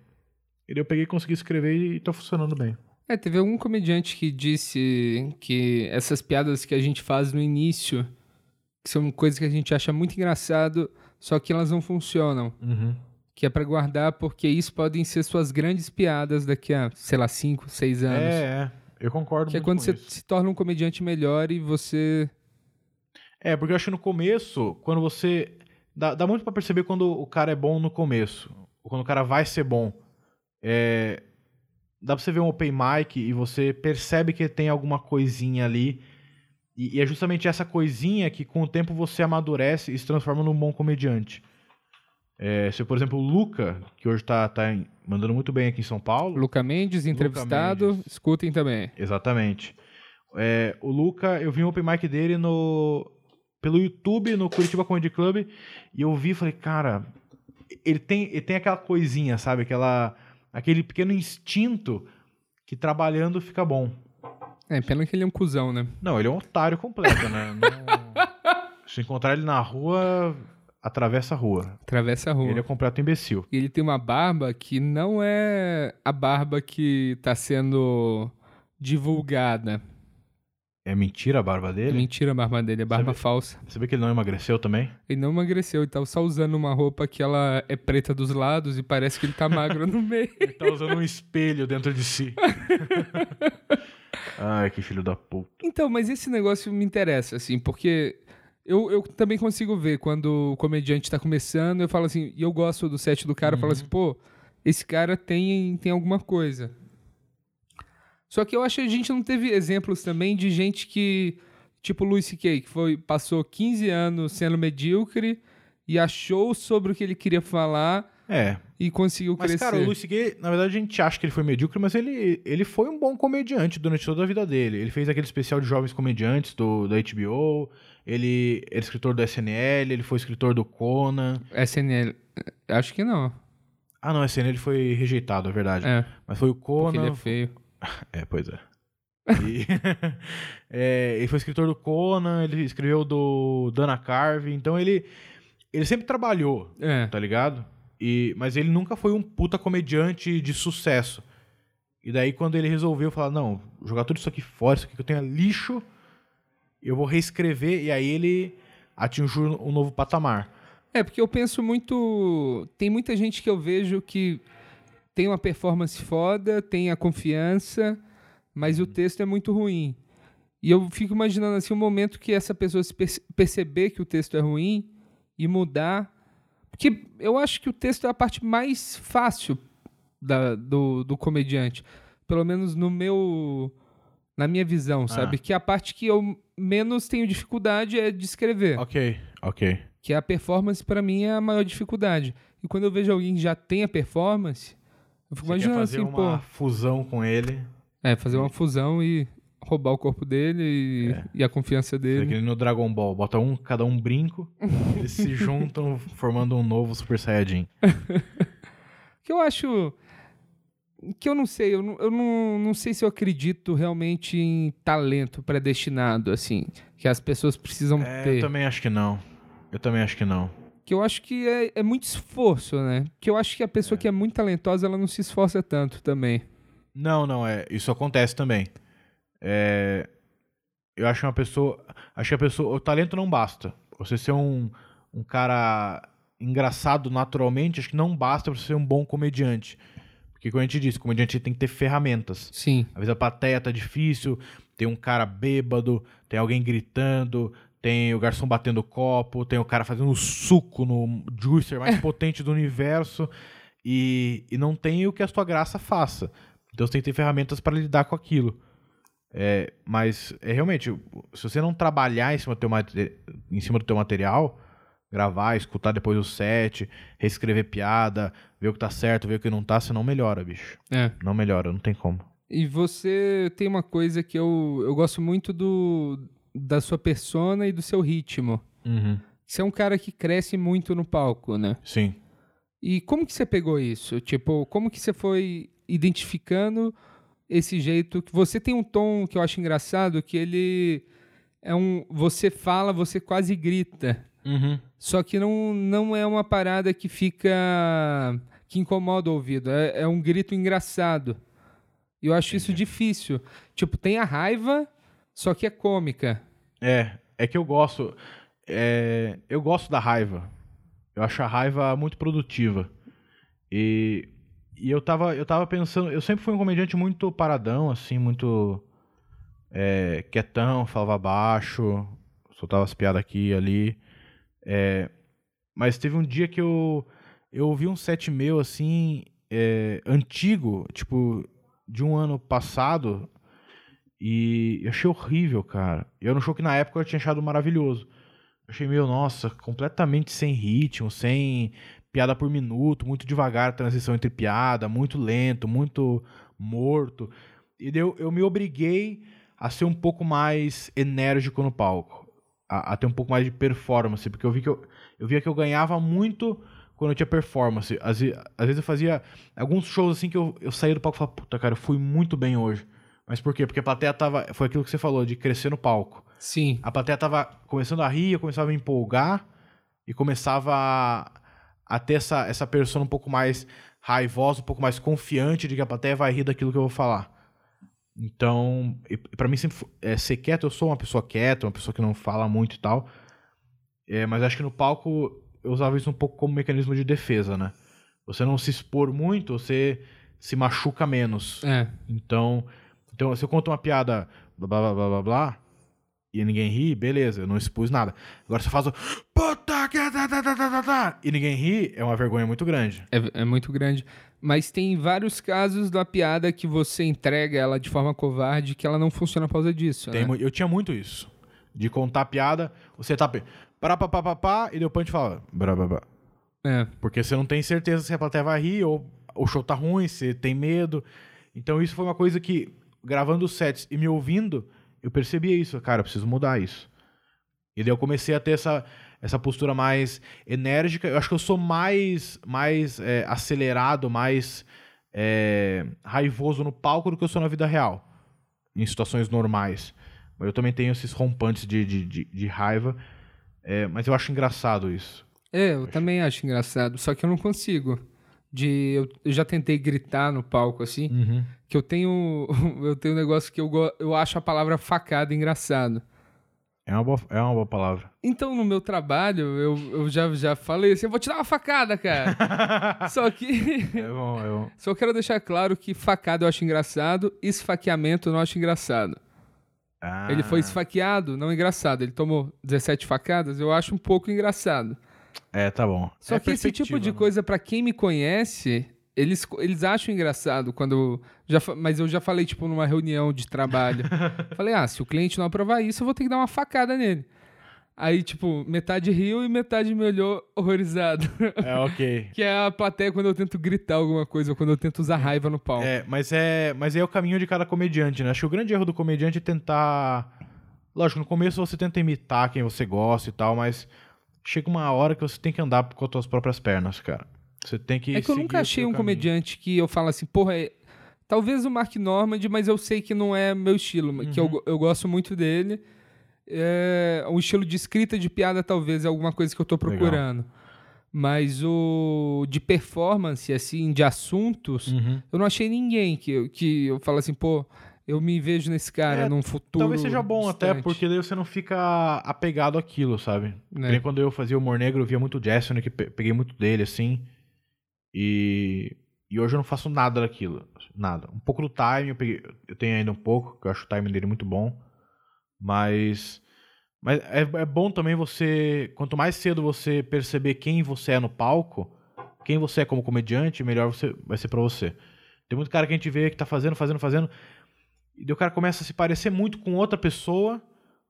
E daí eu peguei e consegui escrever e tá funcionando bem. É, teve algum comediante que disse que essas piadas que a gente faz no início, que são coisas que a gente acha muito engraçado, só que elas não funcionam. Que é pra guardar, porque isso podem ser suas grandes piadas daqui a, sei lá, 5, 6 anos. É, é. Eu concordo que é muito quando com você isso. se torna um comediante melhor e você. É, porque eu acho que no começo, quando você. Dá, dá muito pra perceber quando o cara é bom no começo. Ou quando o cara vai ser bom. É, dá pra você ver um open mic e você percebe que tem alguma coisinha ali. E, e é justamente essa coisinha que com o tempo você amadurece e se transforma num bom comediante. É, se, por exemplo, o Luca, que hoje tá, tá em- mandando muito bem aqui em São Paulo. Luca Mendes, entrevistado, Mendes. escutem também. Exatamente. É, o Luca, eu vi um open mic dele no pelo YouTube, no Curitiba Comedy Club, e eu vi e falei, cara, ele tem, ele tem aquela coisinha, sabe? Aquela, aquele pequeno instinto que trabalhando fica bom. É, pena que ele é um cuzão, né? Não, ele é um otário completo, né? Não- Se encontrar ele na rua, atravessa a rua. Atravessa a rua. Ele é completo imbecil. E ele tem uma barba que não é a barba que tá sendo divulgada. É mentira a barba É dele? mentira a barba dele, é barba Sabe- falsa. Você vê que ele não emagreceu também? Ele não emagreceu, ele tava só usando uma roupa que ela é preta dos lados e parece que ele tá magro no meio. Ele tá usando um espelho dentro de si. Ai, que filho da puta. Então, mas esse negócio me interessa, assim, porque eu, eu também consigo ver quando o comediante tá começando, eu falo assim, e eu gosto do set do cara, eu falo assim, pô, esse cara tem, tem alguma coisa. Só que eu acho que a gente não teve exemplos também de gente que, tipo o Louis C.K., que foi, passou 15 anos sendo medíocre e achou sobre o que ele queria falar É. e conseguiu Mas, crescer. cara, o Luis Gay, na verdade, a gente acha que ele foi medíocre, mas ele, ele foi um bom comediante durante toda a vida dele. Ele fez aquele especial de jovens comediantes do, da HBO, ele era escritor do SNL, ele foi escritor do Conan. SNL, acho que não. Ah, não, SNL ele foi rejeitado, é verdade. É, Mas foi o porque ele Conan. é feio. É, pois é. E- É, ele foi escritor do Conan, ele escreveu do Dana Carvey, então ele, ele sempre trabalhou, É. tá ligado? E, mas ele nunca foi um puta comediante de sucesso. E daí quando ele resolveu falar, não, jogar tudo isso aqui fora, isso aqui que eu tenho é lixo, eu vou reescrever, e aí ele atingiu um novo patamar. É, porque eu penso muito. Tem muita gente que eu vejo que tem uma performance foda, tem a confiança, mas o texto é muito ruim. E eu fico imaginando assim um momento que essa pessoa se perce- perceber que o texto é ruim e mudar. Porque eu acho que o texto é a parte mais fácil da- do, do comediante. Pelo menos no meu. Na minha visão, sabe? Que a parte que eu menos tenho dificuldade é de escrever Ok, ok. que a performance pra mim é a maior dificuldade. E quando eu vejo alguém que já tem a performance, eu fico Você imaginando fazer assim, uma pô, fusão com ele, é, fazer uma fusão e roubar o corpo dele e, É. e a confiança É dele. que nem no Dragon Ball, bota um, cada um brinco, eles se juntam formando um novo Super Saiyajin. Que eu acho que eu não sei, eu, não, eu não, não sei se eu acredito realmente em talento predestinado, assim, que as pessoas precisam É, ter. eu também acho que não. Eu também acho que não. Que eu acho que é, é muito esforço, né? Que eu acho que a pessoa que é muito talentosa, ela não se esforça tanto também. Não, não, é. Isso acontece também. É, eu acho uma pessoa. Acho que a pessoa. O talento não basta. Você ser um, um cara engraçado naturalmente, acho que não basta pra você ser um bom comediante. Porque, como a gente disse, comediante tem que ter ferramentas. Sim. Às vezes a plateia tá difícil, tem um cara bêbado, tem alguém gritando, tem o garçom batendo copo, tem o cara fazendo suco no juicer mais potente do universo e, e não tem o que a sua graça faça. Então você tem que ter ferramentas para lidar com aquilo. É, mas é realmente, se você não trabalhar em cima, do teu, em cima do teu material, gravar, escutar depois o set, reescrever piada, ver o que tá certo, ver o que não tá, você não melhora, bicho. É. Não melhora, não tem como. E você tem uma coisa que eu, eu gosto muito do da sua persona e do seu ritmo. Uhum. Você é um cara que cresce muito no palco, né? Sim. E como que você pegou isso? Tipo, como que você foi identificando esse jeito que você tem um tom que eu acho engraçado, que ele é um você fala, você quase grita. Uhum. Só que não, não é uma parada que fica. que incomoda o ouvido. É, é um grito engraçado. E eu acho isso difícil. Tipo, tem a raiva, só que é cômica. É, é que eu gosto. é, eu gosto da raiva. Eu acho a raiva muito produtiva. E, e eu, tava, eu tava pensando. Eu sempre fui um comediante muito paradão, assim, muito. é, quietão, falava baixo, soltava as piadas aqui e ali. É, mas teve um dia que eu, eu ouvi um set meu, assim, é, antigo, tipo, de um ano passado, e eu achei horrível, cara. Eu no show que na época eu tinha achado maravilhoso. Eu achei meio, nossa, completamente sem ritmo, sem piada por minuto, muito devagar a transição entre piada, muito lento, muito morto. E eu, eu me obriguei a ser um pouco mais enérgico no palco. A, a ter um pouco mais de performance, porque eu vi que eu, eu via que eu ganhava muito quando eu tinha performance. Às, às vezes eu fazia alguns shows assim que eu, eu saía do palco e falava, puta, cara, eu fui muito bem hoje. Mas por quê? Porque a plateia tava. Foi aquilo que você falou, de crescer no palco. Sim. A plateia tava começando a rir, eu começava a me empolgar e começava a, a ter essa, essa persona um pouco mais raivosa, um pouco mais confiante de que a plateia vai rir daquilo que eu vou falar. Então, pra mim sempre é, ser quieto, eu sou uma pessoa quieta, uma pessoa que não fala muito e tal. É, mas acho que no palco eu usava isso um pouco como mecanismo de defesa, né? Você não se expor muito, você se machuca menos. É. Então, então, se eu conto uma piada blá blá blá blá blá, e ninguém ri, beleza, eu não expus nada. Agora se eu faço puta que tá, tá, tá, tá, e ninguém ri, é uma vergonha muito grande. É, é muito grande. Mas tem vários casos da piada que você entrega ela de forma covarde que ela não funciona por causa disso. Tem né? eu tinha muito isso. De contar piada, você tá para pá, pá, pá, pá, e daí o punch fala brá, brá, brá. É. Porque você não tem certeza se a plateia vai rir ou o show tá ruim, você tem medo. Então isso foi uma coisa que, gravando os sets e me ouvindo, eu percebia isso. Cara, eu preciso mudar isso. E daí eu comecei a ter essa, essa postura mais enérgica. Eu acho que eu sou mais, mais é, acelerado, mais é, raivoso no palco do que eu sou na vida real. Em situações normais. Eu também tenho esses rompantes de, de, de, de raiva. É, mas eu acho engraçado isso. É, eu também acho engraçado, só que eu não consigo. De eu, eu já tentei gritar no palco assim, Uhum. que eu tenho eu tenho um negócio que eu eu acho a palavra facada engraçado. É uma boa, é uma boa palavra. Então no meu trabalho eu, eu já já falei assim, eu vou te dar uma facada, cara. só que É bom, é bom. só quero deixar claro que facada eu acho engraçado, esfaqueamento eu não acho engraçado. Ah, Ele foi esfaqueado, não engraçado. Ele tomou 17 facadas, eu acho um pouco engraçado. É, tá bom. Só É que esse tipo de né? coisa, pra quem me conhece, eles, eles acham engraçado quando. Já, mas eu já falei, tipo, numa reunião de trabalho. falei, ah, se o cliente não aprovar isso, eu vou ter que dar uma facada nele. Aí, tipo, metade riu e metade me olhou horrorizado. É, ok. que é a plateia quando eu tento gritar alguma coisa, ou quando eu tento usar raiva no palco. É, mas é, mas é o caminho de cada comediante, né? Acho que o grande erro do comediante é tentar. Lógico, no começo você tenta imitar quem você gosta e tal, mas chega uma hora que você tem que andar com as suas próprias pernas, cara. Você tem que. É que eu nunca o achei um caminho. comediante que eu falo assim, porra, é- Talvez o Mark Normand, mas eu sei que não é meu estilo, que eu, eu gosto muito dele. É, um estilo de escrita de piada, talvez, é alguma coisa que eu tô Legal. procurando. Mas o de performance, assim, de assuntos, Uhum. eu não achei ninguém que, eu- que eu falo assim, pô, eu me vejo nesse cara É, num futuro. Talvez seja bom até, distante, porque daí você não fica apegado àquilo, sabe? Nem quando eu fazia o Humor Negro, eu via muito o Jason, que pe- peguei muito dele, assim. E, e hoje eu não faço nada daquilo. Nada. Um pouco do time, eu, peguei, eu tenho ainda um pouco, que eu acho o time dele muito bom. Mas. Mas é, é bom também você. Quanto mais cedo você perceber quem você é no palco, quem você é como comediante, melhor você, vai ser pra você. Tem muito cara que a gente vê que tá fazendo, fazendo, fazendo. E o cara começa a se parecer muito com outra pessoa.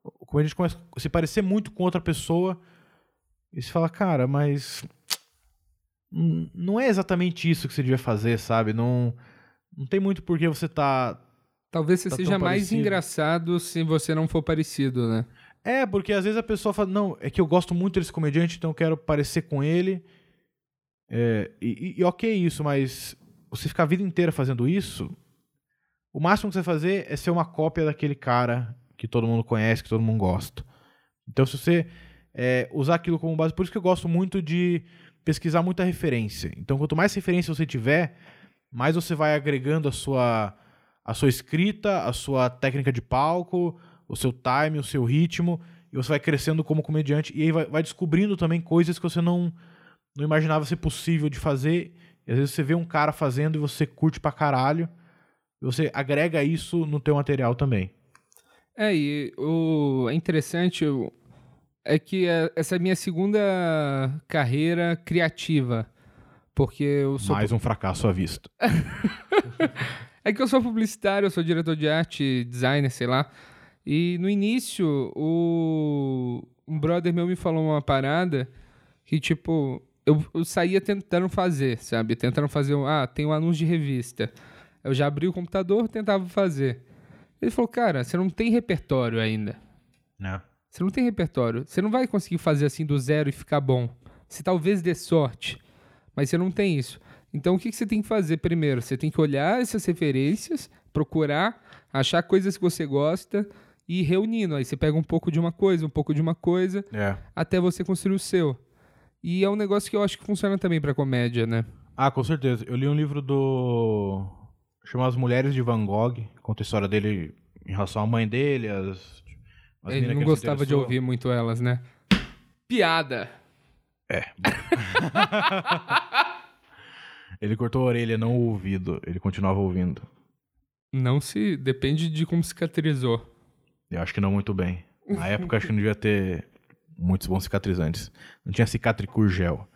O comediante começa a se parecer muito com outra pessoa. E você fala, cara, mas. Não é exatamente isso que você devia fazer, sabe? Não, não tem muito por que você tá. Talvez você tá seja mais parecido. engraçado se você não for parecido, né? É, porque às vezes a pessoa fala, não, é que eu gosto muito desse comediante, então eu quero parecer com ele. É, e, e- e ok isso, mas você ficar a vida inteira fazendo isso, o máximo que você vai fazer é ser uma cópia daquele cara que todo mundo conhece, que todo mundo gosta. Então se você é, usar aquilo como base, por isso que eu gosto muito de pesquisar muita referência. Então quanto mais referência você tiver, mais você vai agregando a sua, a sua escrita, a sua técnica de palco, o seu time, o seu ritmo, e você vai crescendo como comediante, e aí vai, vai descobrindo também coisas que você não, não imaginava ser possível de fazer. E às vezes você vê um cara fazendo e você curte pra caralho, e você agrega isso no teu material também. É, e o é interessante é que é- essa é a minha segunda carreira criativa. Porque eu sou. Mais um fracasso à vista. É que eu sou publicitário, eu sou diretor de arte, designer, sei lá. E no início, o... um brother meu me falou uma parada que, tipo, eu, eu saía tentando fazer, sabe? Tentando fazer, um, ah, tem um anúncio de revista. Eu já abri o computador, tentava fazer. Ele falou, cara, você não tem repertório ainda. Né? Você não tem repertório. Você não vai conseguir fazer assim do zero e ficar bom. Você talvez dê sorte, mas você não tem isso. Então o que, que você tem que fazer primeiro? Você tem que olhar essas referências, procurar, achar coisas que você gosta e ir reunindo. Aí você pega um pouco de uma coisa, um pouco de uma coisa, É. até você construir o seu. E é um negócio que eu acho que funciona também pra comédia, né? Ah, com certeza. Eu li um livro do. Chama As Mulheres de Van Gogh. Conta a história dele em relação à mãe dele, as. As Ele não gostava de ouvir muito elas, né? Piada! Ele cortou a orelha, não o ouvido. Ele continuava ouvindo. Não se. Depende de como cicatrizou. Eu acho que não muito bem. Na época, acho que não devia ter muitos bons cicatrizantes. Não tinha cicatricur gel.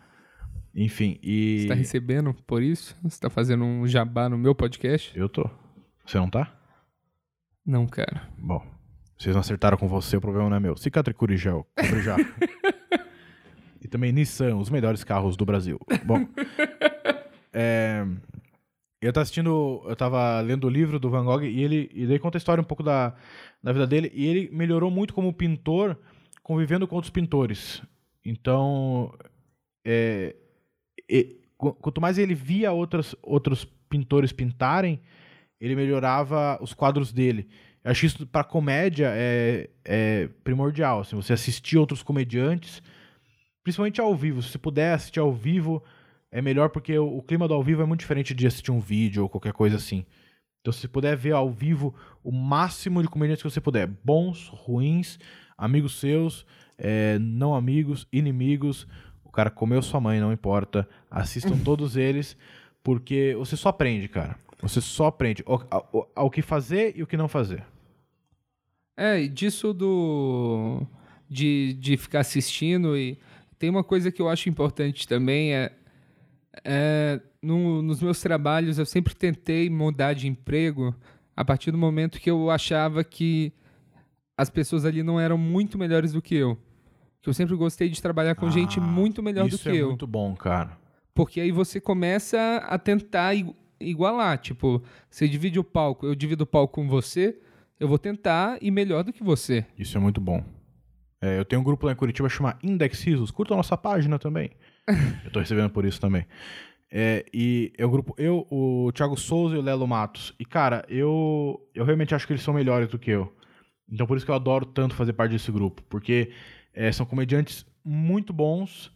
Enfim, e. Você tá recebendo por isso? Você tá fazendo um jabá no meu podcast? Eu tô. Você não tá? Não, cara. Bom. Vocês não acertaram com você, o problema não é meu. Cicatricur e gel. Compre já. e também Nissan, os melhores carros do Brasil. Bom. é, Eu tava assistindo. Eu tava lendo o livro do Van Gogh e ele. E daí conta a história um pouco da, da vida dele. E ele melhorou muito como pintor, convivendo com outros pintores. Então. é, e- qu- quanto mais ele via outros, outros pintores pintarem, ele melhorava os quadros dele. Eu acho isso para comédia é, é primordial. Assim, você assistir outros comediantes, principalmente ao vivo. Se você puder assistir ao vivo, é melhor porque o, o clima do ao vivo é muito diferente de assistir um vídeo ou qualquer coisa assim. Então, se você puder ver ao vivo o máximo de comediantes que você puder, bons, ruins, amigos seus, é, não amigos, inimigos, o cara comeu sua mãe, não importa. Assistam todos eles, porque você só aprende, cara. Você só aprende o- ao, ao que fazer e o que não fazer. É, e disso do. De, de ficar assistindo e. Tem uma coisa que eu acho importante também é. é no- nos meus trabalhos eu sempre tentei mudar de emprego a partir do momento que eu achava que as pessoas ali não eram muito melhores do que eu. Que eu sempre gostei de trabalhar com gente Ah, muito melhor do Isso que é eu. muito bom, cara. Porque aí você começa a tentar igualar. Tipo, você divide o palco, eu divido o palco com você, eu vou tentar ir melhor do que você. Isso é muito bom. É, eu tenho um grupo lá em Curitiba chamado Index Risos. Curta a nossa página também. eu tô recebendo por isso também. É, e é o grupo, eu, o Thiago Souza e o Lelo Matos. E, cara, eu, eu realmente acho que eles são melhores do que eu. Então, por isso que eu adoro tanto fazer parte desse grupo. Porque é, são comediantes muito bons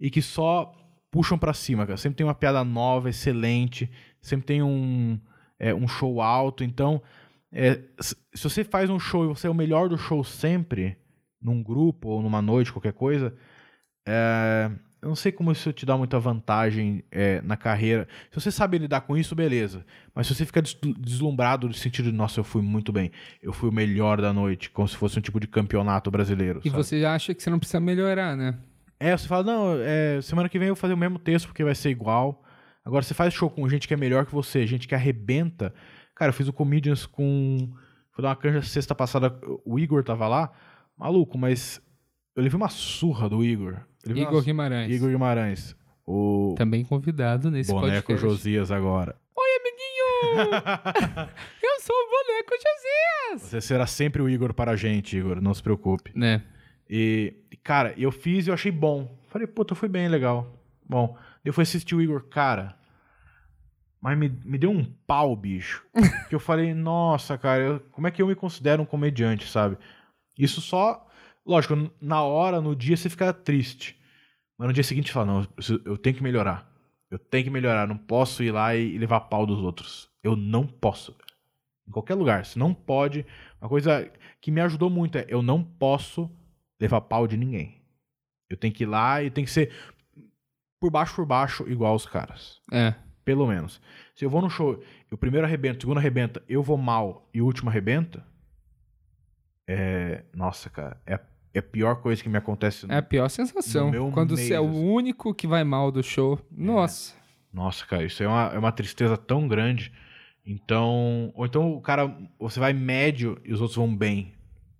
e que só puxam pra cima, cara. Sempre tem uma piada nova, excelente. Sempre tem um, é, um show alto. Então, é, se você faz um show e você é o melhor do show sempre, num grupo ou numa noite, qualquer coisa, é, eu não sei como isso te dá muita vantagem é, na carreira. Se você sabe lidar com isso, beleza. Mas se você fica des- deslumbrado no sentido de, nossa, eu fui muito bem, eu fui o melhor da noite, como se fosse um tipo de campeonato brasileiro. E sabe? você acha que você não precisa melhorar, né? É, você fala, não, é, semana que vem eu vou fazer o mesmo texto porque vai ser igual. Agora, você faz show com gente que é melhor que você, gente que arrebenta. Cara, eu fiz o Comedians com. Fui dar uma canja sexta passada, o Igor tava lá. Maluco, mas eu levei uma surra do Igor. Igor uma- Guimarães. Igor Guimarães. O Também convidado nesse boneco podcast. Josias agora. Oi, amiguinho! Eu sou o boneco Josias! Você será sempre o Igor para a gente, Igor, não se preocupe. Né? E, cara, eu fiz e eu achei bom. Falei, puta, foi bem legal. Bom, eu fui assistir o Igor, cara. Mas me, me deu um pau, bicho. que eu falei, nossa, cara, eu- como é que eu me considero um comediante, sabe? Isso só. Lógico, na hora, no dia, você fica triste. Mas no dia seguinte você fala, não, eu, eu tenho que melhorar. Eu tenho que melhorar. Não posso ir lá e, e levar pau dos outros. Eu não posso. Em qualquer lugar. Se não pode. Uma coisa que me ajudou muito é eu não posso levar pau de ninguém. Eu tenho que ir lá e tem que ser por baixo por baixo igual os caras. É. Pelo menos. Se eu vou no show, o primeiro arrebenta, o segundo arrebenta, eu vou mal e o último arrebenta. É. Nossa, cara. É, é a pior coisa que me acontece. É a pior sensação. No Quando você é o único que vai mal do show. Nossa. Nossa, cara, isso é uma, é uma tristeza tão grande. Então. Ou então o cara. Você vai médio e os outros vão bem.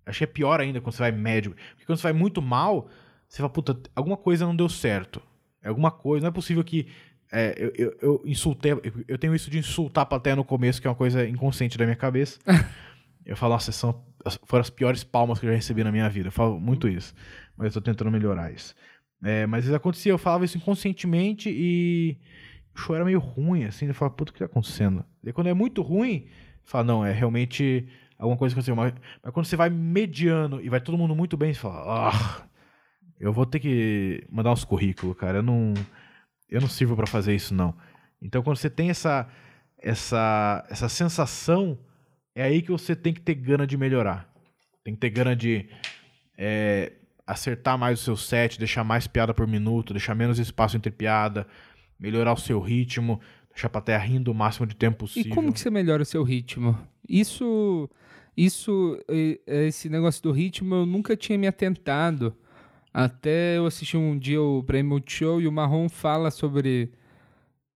Acho que é pior ainda quando você vai médio. Porque quando você vai muito mal, você fala, puta, alguma coisa não deu certo. É alguma coisa. Não é possível que. É, eu, eu, eu insultei. eu- tenho isso de insultar a plateia no começo, que é uma coisa inconsciente da minha cabeça. eu falo, nossa, são, foram as piores palmas que eu já recebi na minha vida. Eu falo muito isso. Mas eu tô tentando melhorar isso. É, mas isso acontecia, eu falava isso inconscientemente e o show era meio ruim, assim. Eu falava, puta, o que tá acontecendo? E quando é muito ruim, fala, não, é realmente alguma coisa que aconteceu. Mas, mas quando você vai mediano e vai todo mundo muito bem, você fala, ah, eu vou ter que mandar uns currículos, cara. Eu não, eu não sirvo pra fazer isso, não. Então, quando você tem essa, essa, essa sensação, é aí que você tem que ter gana de melhorar. Tem que ter gana de é, acertar mais o seu set, deixar mais piada por minuto, deixar menos espaço entre piada, melhorar o seu ritmo, deixar a plateia rindo o máximo de tempo E possível. como que você melhora o seu ritmo? Isso, isso, esse negócio do ritmo eu nunca tinha me atentado. Até eu assisti um dia o Prêmio Show e o Marrom fala sobre.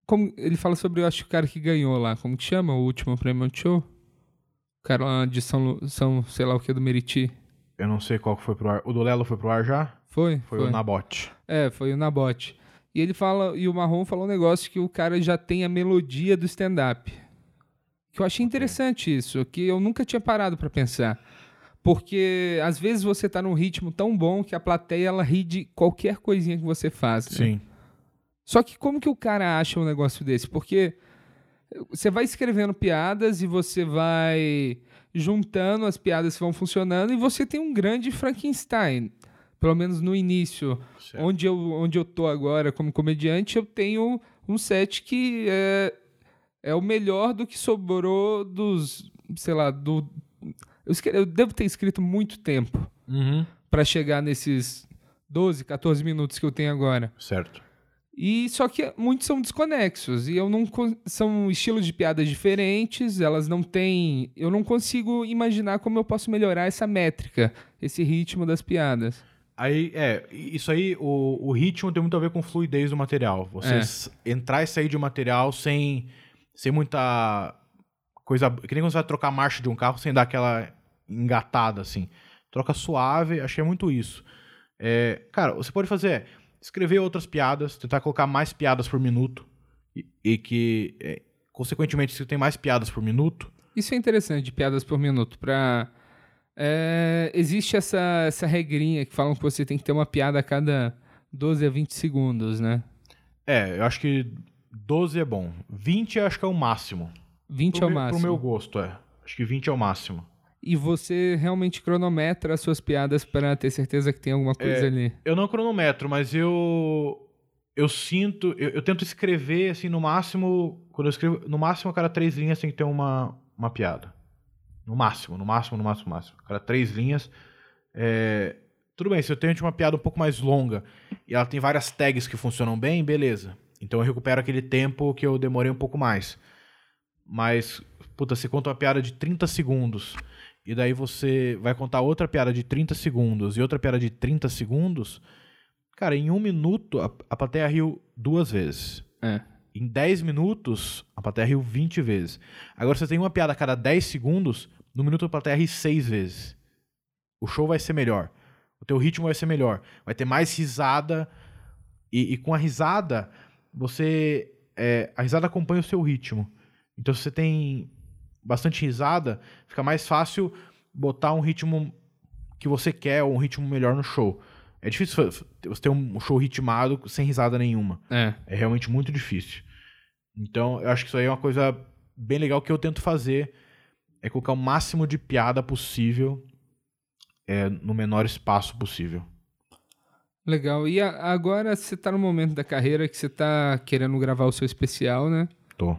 Como, ele fala sobre, eu acho, o cara que ganhou lá. Como que chama o último Prêmio Show? O cara lá de São, São sei lá o que, do Meriti. Eu não sei qual que foi pro ar. O do Lelo foi pro ar já? Foi? Foi, o Nabote. É, foi o Nabote. E ele fala, e o Marrom falou um negócio que o cara já tem a melodia do stand-up. Que eu achei interessante isso, que eu nunca tinha parado pra pensar. Porque às vezes você tá num ritmo tão bom que a plateia ela ri de qualquer coisinha que você faz. né? Sim. Só que como que o cara acha um negócio desse? Porque você vai escrevendo piadas e você vai juntando as piadas que vão funcionando e você tem um grande Frankenstein. Pelo menos no início. Certo. Onde eu, onde eu tô agora como comediante, eu tenho um set que é, é o melhor do que sobrou dos, sei lá, do... Eu, eu devo ter escrito muito tempo Uhum. para chegar nesses 12, 14 minutos que eu tenho agora. Certo. E só que muitos são desconexos e eu não são estilos de piadas diferentes, elas não têm, eu não consigo imaginar como eu posso melhorar essa métrica, esse ritmo das piadas. Aí, é, isso aí, o, o ritmo tem muito a ver com fluidez do material. Você É. entrar e sair de um material sem, sem muita coisa. Que nem quando você vai trocar a marcha de um carro sem dar aquela engatada, assim. Troca suave, achei muito isso. É, cara, você pode fazer é, escrever outras piadas, tentar colocar mais piadas por minuto. E, e que, é, consequentemente, se você tem mais piadas por minuto, Isso é interessante, de piadas por minuto, pra... é, existe essa, essa regrinha que falam que você tem que ter uma piada a cada 12 a 20 segundos, né? É, eu acho que 12 é bom. 20 eu acho que é o máximo. 20 pro é o máximo. Pro meu gosto, é. Acho que 20 é o máximo. E você realmente cronometra as suas piadas para ter certeza que tem alguma coisa É. ali. Eu não cronometro, mas eu. Eu sinto. Eu, eu tento escrever, assim, no máximo. Quando eu escrevo. No máximo, a cada três linhas tem que ter uma, uma piada. No máximo, no máximo, no máximo, no máximo. A cada três linhas. é, Tudo bem, se eu tenho uma piada um pouco mais longa e ela tem várias tags que funcionam bem, beleza. Então eu recupero aquele tempo que eu demorei um pouco mais. Mas, puta, você conta uma piada de 30 segundos e daí você vai contar outra piada de 30 segundos e outra piada de 30 segundos. Cara, em um minuto a, a plateia riu duas vezes. É. Em 10 minutos, a plateia riu 20 vezes. Agora, você tem uma piada a cada 10 segundos, no minuto a plateia ri 6 vezes. O show vai ser melhor. O teu ritmo vai ser melhor. Vai ter mais risada. E, e com a risada, você. é, a risada acompanha o seu ritmo. Então, se você tem bastante risada, fica mais fácil botar um ritmo que você quer ou um ritmo melhor no show. É difícil você ter um show ritmado sem risada nenhuma. É. É realmente muito difícil. Então, eu acho que isso aí é uma coisa bem legal que eu tento fazer. É colocar o máximo de piada possível é, no menor espaço possível. Legal. E a- agora você tá no momento da carreira que você tá querendo gravar o seu especial, né? Tô.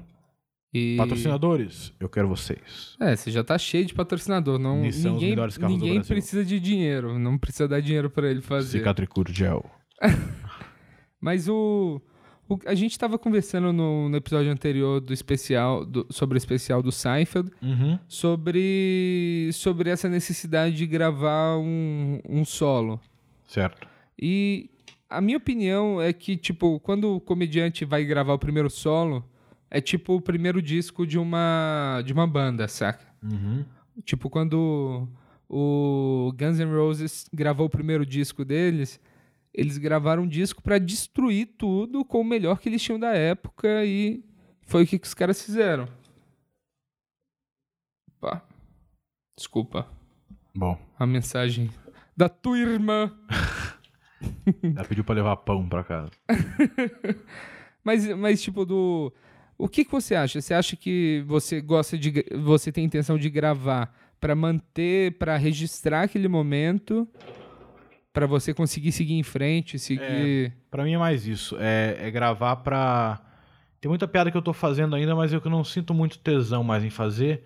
E... Patrocinadores, eu quero vocês. É, você já tá cheio de patrocinador. Não, Nissan, os ninguém melhores carros do ninguém Brasil. precisa de dinheiro. Não precisa dar dinheiro pra ele fazer. Cicatricure Gel. Mas o, o- a gente tava conversando no, no episódio anterior do especial, do- sobre o especial do Seinfeld, Uhum. sobre, sobre essa necessidade de gravar um, um solo. Certo. E a minha opinião é que, tipo, quando o comediante vai gravar o primeiro solo, é tipo o primeiro disco de uma, de uma banda, saca? Uhum. Tipo, quando o Guns N' Roses gravou o primeiro disco deles, eles gravaram um disco pra destruir tudo com o melhor que eles tinham da época e foi o que, que os caras fizeram. Opa. Desculpa. Bom, A mensagem da tua irmã. ela pediu pra levar pão pra casa. Mas, mas tipo, do. O que, que você acha? Você acha que você gosta de. Você tem intenção de gravar pra manter, pra registrar aquele momento, pra você conseguir seguir em frente, seguir. Pra mim é mais isso. É, é gravar pra. Tem muita piada que eu tô fazendo ainda, mas eu que não sinto muito tesão mais em fazer.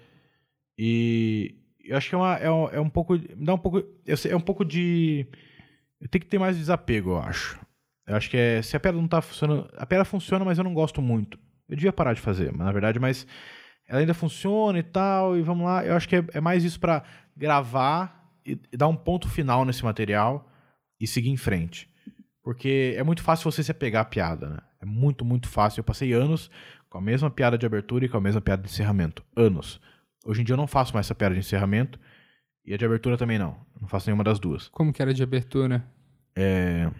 E eu acho que é, uma, é, um, é um pouco. Dá um pouco. sei- É um pouco de. Tenho que ter mais desapego, eu acho. Eu acho que é. Se a piada não tá funcionando. A piada funciona, mas eu não gosto muito. Eu devia parar de fazer, mas na verdade, mas ela ainda funciona e tal, e vamos lá. Eu acho que é, é mais isso pra gravar e, e dar um ponto final nesse material e seguir em frente. Porque é muito fácil você se apegar à piada, né? É muito, muito fácil. Eu passei anos com a mesma piada de abertura e com a mesma piada de encerramento. Anos. Hoje em dia eu não faço mais essa piada de encerramento e a de abertura também não. Não faço nenhuma das duas. Como que era de abertura? É,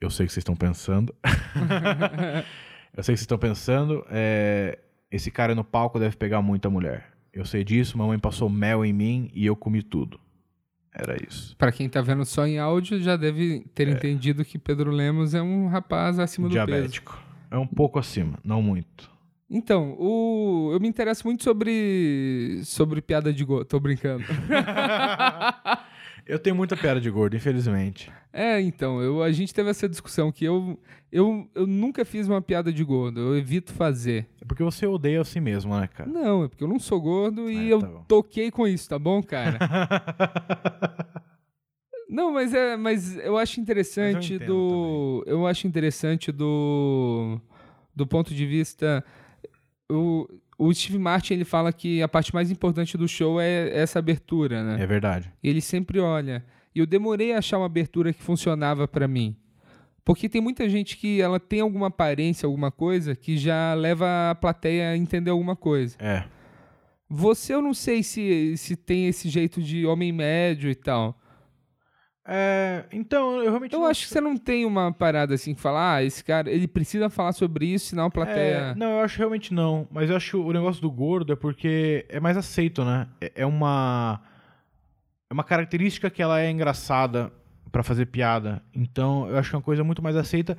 Eu sei o que vocês estão pensando. eu sei o que vocês estão pensando. É, Esse cara no palco deve pegar muita mulher. Eu sei disso, mamãe passou mel em mim e eu comi tudo. Era isso. Pra quem tá vendo só em áudio, já deve ter entendido que Pedro Lemos é um rapaz acima do peso. Diabético. É um pouco acima, não muito. Então, o... eu me interesso muito sobre sobre piada de gordo. Tô brincando. Eu tenho muita piada de gordo, infelizmente. É, então, eu, a gente teve essa discussão que eu, eu, eu nunca fiz uma piada de gordo, eu evito fazer. É porque você odeia a si mesmo, né, cara? Não, é porque eu não sou gordo e É, eu tá toquei com isso, tá bom, cara? Não, mas é, mas eu acho interessante eu do, eu acho interessante do, do ponto de vista, o, o Steve Martin ele fala que a parte mais importante do show é essa abertura, né? É verdade. E ele sempre olha. E eu demorei a achar uma abertura que funcionava pra mim. Porque tem muita gente que ela tem alguma aparência, alguma coisa, que já leva a plateia a entender alguma coisa. É. Você, eu não sei se, se tem esse jeito de homem médio e tal. É, então, eu realmente Eu acho que você não tem uma parada assim que falar, ah, esse cara, ele precisa falar sobre isso, senão a plateia. É, não, eu acho realmente não. Mas eu acho o negócio do gordo é porque é mais aceito, né? É, é uma. É uma característica que ela é engraçada pra fazer piada. Então, eu acho que é uma coisa muito mais aceita.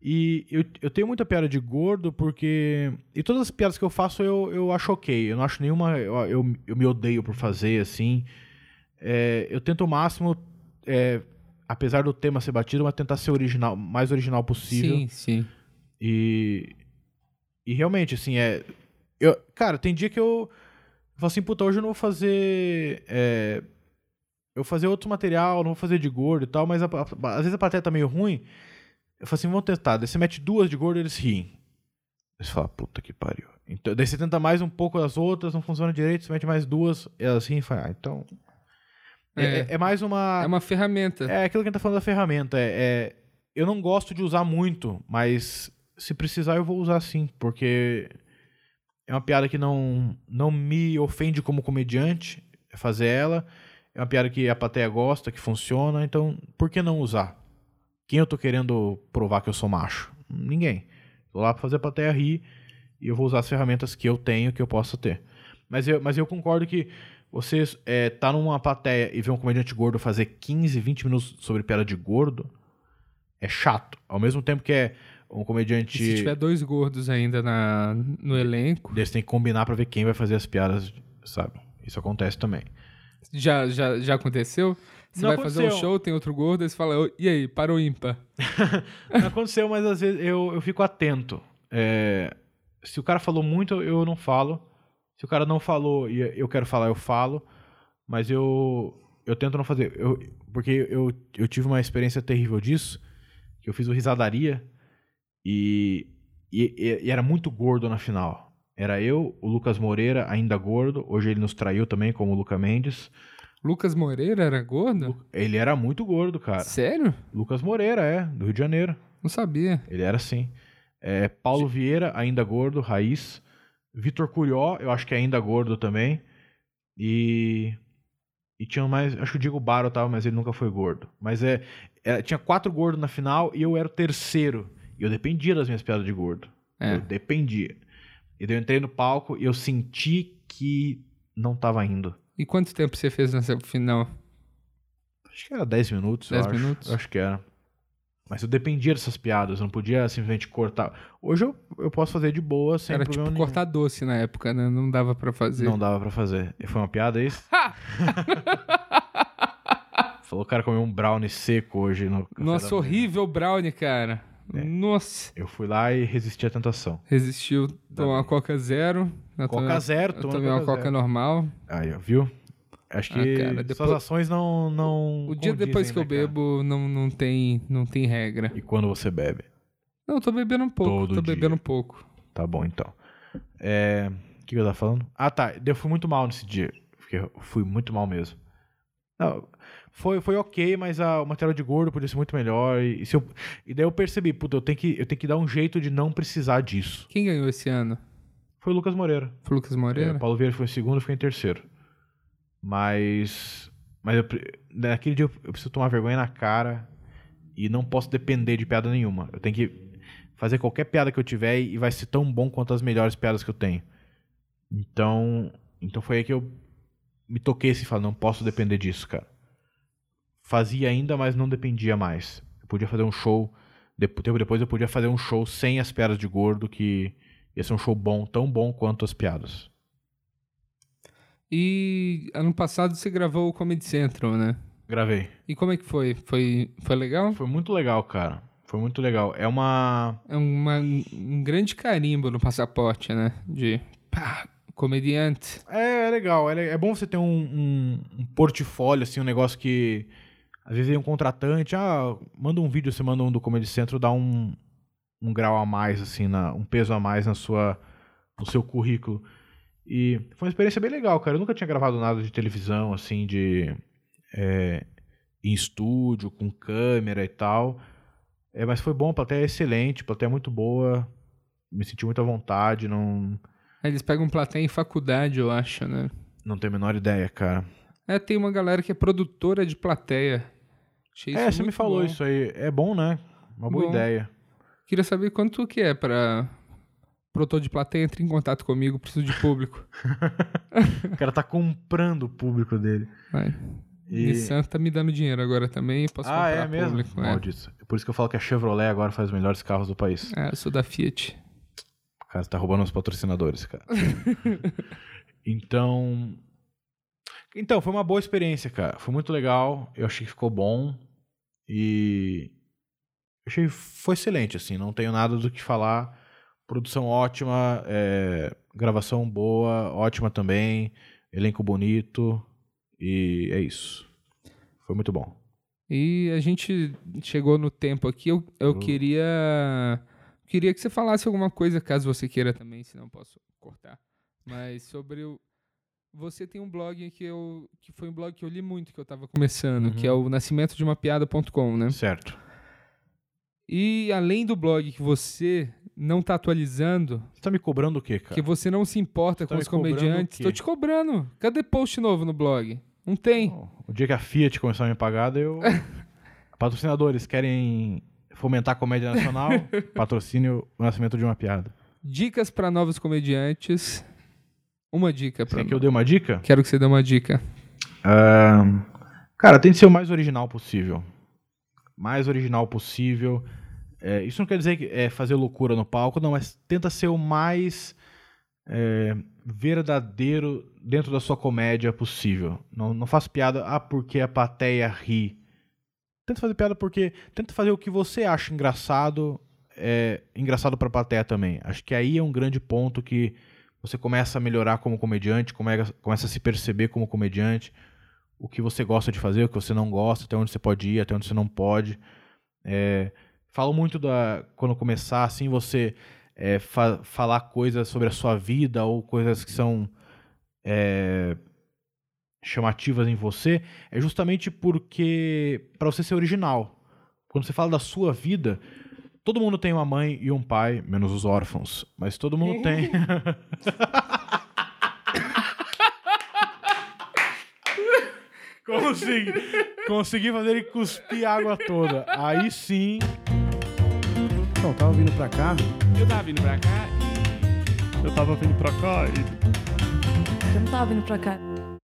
E eu, eu tenho muita piada de gordo porque. E todas as piadas que eu faço eu, eu acho ok. Eu não acho nenhuma. Eu, eu, eu me odeio por fazer, assim. É, eu tento o máximo, é, apesar do tema ser batido, mas tentar ser original, mais original possível. Sim, sim. E. E realmente, assim, é. Eu, cara, tem dia que eu. Eu falo assim, puta, hoje eu não vou fazer. É, eu vou fazer outro material, não vou fazer de gordo e tal, mas a- a- às vezes a plateia tá meio ruim. Eu falo assim, vamos tentar. Daí você mete duas de gordo eles riem. Aí você fala, puta que pariu. Então, daí você tenta mais um pouco as outras, não funciona direito, você mete mais duas, elas riem e fala, ah, então. É, É. é- é mais uma. É uma ferramenta. É aquilo que a gente tá falando da ferramenta. É, é- eu não gosto de usar muito, mas se precisar eu vou usar sim, porque é uma piada que não, não me ofende como comediante é fazer ela. É uma piada que a plateia gosta, que funciona, então por que não usar? Quem eu tô querendo provar que eu sou macho? Ninguém. Tô lá pra fazer a plateia rir e eu vou usar as ferramentas que eu tenho, que eu possa ter. Mas eu, mas eu concordo que você é, tá numa plateia e ver um comediante gordo fazer 15, 20 minutos sobre piada de gordo é chato. Ao mesmo tempo que é um E comediante. se tiver dois gordos ainda na, no elenco, você tem que combinar pra ver quem vai fazer as piadas, sabe? Isso acontece também. já, já, já aconteceu? Você Não vai fazer um aconteceu. show, tem outro gordo, aí você fala, "Ô, e aí, para o ímpar? Não aconteceu, mas às vezes eu, eu fico atento. É, se o cara falou muito, eu não falo. Se o cara não falou e eu quero falar, eu falo. Mas eu, eu tento não fazer. Eu, porque eu, eu tive uma experiência terrível disso. Que eu fiz o Risadaria. E, e, e era muito gordo na final. Era eu, o Lucas Moreira, ainda gordo. Hoje ele nos traiu também, como o Luca Mendes. Lucas Moreira era gordo? Ele era muito gordo, cara. Sério? Lucas Moreira, é, do Rio de Janeiro. Não sabia. Ele era assim. É, Paulo Vieira, ainda gordo, raiz. Vitor Curió, eu acho que é ainda gordo também. E. E tinha mais. Acho que o Diego Baro tava, mas ele nunca foi gordo. Mas é. é, tinha quatro gordos na final e eu era o terceiro. E eu dependia das minhas piadas de gordo. É. Eu dependia. E daí eu entrei no palco e eu senti que não tava indo. E quanto tempo você fez nessa final? Acho que era 10 minutos. eu 10 acho. minutos? Eu acho que era. Mas eu dependia dessas piadas, eu não podia simplesmente cortar. Hoje eu, eu posso fazer de boa, sem era tipo nenhum. cortar doce na época, né? Não dava pra fazer. Não dava pra fazer. E Foi uma piada é isso? Falou o cara comeu um brownie seco hoje no Nossa, horrível brownie, cara. É. Nossa. Eu fui lá e resisti à tentação. Resistiu tomar uma Coca Zero. Coca zero, tomei uma Coca Coca zero. normal. Aí, ó, viu? Acho que Ah, cara, suas depois- ações não, não O dia depois que eu né, cara? bebo, não, não, tem, não tem regra. E quando você bebe? Não, eu tô bebendo um pouco. Todo tô dia. bebendo um pouco. Tá bom, então. É... O que eu tava falando? Ah, tá. Eu fui muito mal nesse dia. Porque eu fui muito mal mesmo. Não, foi, foi ok, mas a- o material de gordo podia ser muito melhor. E, e se eu- e daí eu percebi, puta, eu tenho, que, eu tenho que dar um jeito de não precisar disso. Quem ganhou esse ano? Foi o Lucas Moreira. Foi o Lucas É, Moreira? o Paulo Vieira foi em segundo, eu fiquei em terceiro. Mas. Mas eu naquele dia eu, preciso tomar vergonha na cara e não posso depender de piada nenhuma. Eu tenho que fazer qualquer piada que eu tiver e vai ser tão bom quanto as melhores piadas que eu tenho. Então. Então foi aí que eu me toquei assim e falei, não posso depender disso, cara. Fazia ainda, mas não dependia mais. Eu podia fazer um show. Tempo depois eu podia fazer um show sem as piadas de gordo que ia ser um show bom, tão bom quanto as piadas. E ano passado você gravou o Comedy Central, né? Gravei. E como é que foi? Foi, foi legal? Foi muito legal, cara. Foi muito legal. É uma. É uma, um grande carimbo no passaporte, né? De pá, comediante. É, é legal. É, é bom você ter um, um, um portfólio, assim, um negócio que. Às vezes vem um contratante, ah, manda um vídeo, você manda um do Comedy Central, dá um, um grau a mais, assim, na, um peso a mais na sua, no seu currículo. E foi uma experiência bem legal, cara. Eu nunca tinha gravado nada de televisão, assim, de. é, em estúdio, com câmera e tal. É, mas foi bom, a plateia é excelente, a plateia é muito boa. Me senti muito à vontade, não, Aí Eles pegam plateia em faculdade, eu acho, né? não tenho a menor ideia, cara. É, tem uma galera que é produtora de plateia. Achei é, você me falou bom. isso aí. É bom, né? Uma boa Bom. ideia. Queria saber quanto que é pra produtor de plateia entre em contato comigo, preciso de público. O cara tá comprando o público dele. Vai. E- Nissan tá me dando dinheiro agora também. Posso Ah, comprar é mesmo? público. É. Maldito. É por isso que eu falo que a Chevrolet agora faz os melhores carros do país. É, eu sou da Fiat. Cara, você tá roubando os patrocinadores, cara. então. Então, foi uma boa experiência, cara. Foi muito legal. Eu achei que ficou bom. E. Achei que foi excelente, assim. Não tenho nada do que falar. Produção ótima, é, gravação boa, ótima também. Elenco bonito. E é isso. Foi muito bom. E a gente chegou no tempo aqui. Eu, eu Hum. queria. Queria que você falasse alguma coisa, caso você queira também, senão eu posso cortar. Mas sobre o. Você tem um blog que eu. que foi um blog que eu li muito que eu tava começando, que é Uhum. o nascimento de uma piada.com, né? Certo. E além do blog que você não tá atualizando, Você tá me cobrando o quê, cara? que você não se importa tá com os comediantes, tô te cobrando. Cadê post novo no blog? Não tem. O dia que a Fiat começar a me pagar, eu. Patrocinadores querem fomentar a comédia nacional? Patrocínio o nascimento de uma piada. Dicas pra novos comediantes. Uma dica para quer que eu dê uma dica? Quero que você dê uma dica. Ahn, cara, tem que ser o mais original possível. Mais original possível. É, isso não quer dizer que é fazer loucura no palco, não, mas tenta ser o mais é, verdadeiro dentro da sua comédia possível. Não, não faça piada, ah, porque a plateia ri. Tenta fazer piada porque. Tenta fazer o que você acha engraçado, é, engraçado pra plateia também. Acho que aí é um grande ponto que você começa a melhorar como comediante, come- começa a se perceber como comediante, o que você gosta de fazer, o que você não gosta, até onde você pode ir, até onde você não pode. É, falo muito da quando começar assim você é, fa- falar coisas sobre a sua vida ou coisas que são é, chamativas em você, é justamente porque para você ser original. Quando você fala da sua vida, todo mundo tem uma mãe e um pai, menos os órfãos, mas todo mundo tem. Consegui, consegui fazer ele cuspir a água toda. Aí sim. Então, eu tava vindo pra cá. Eu tava vindo pra cá Eu tava vindo pra cá e Eu não tava vindo pra cá.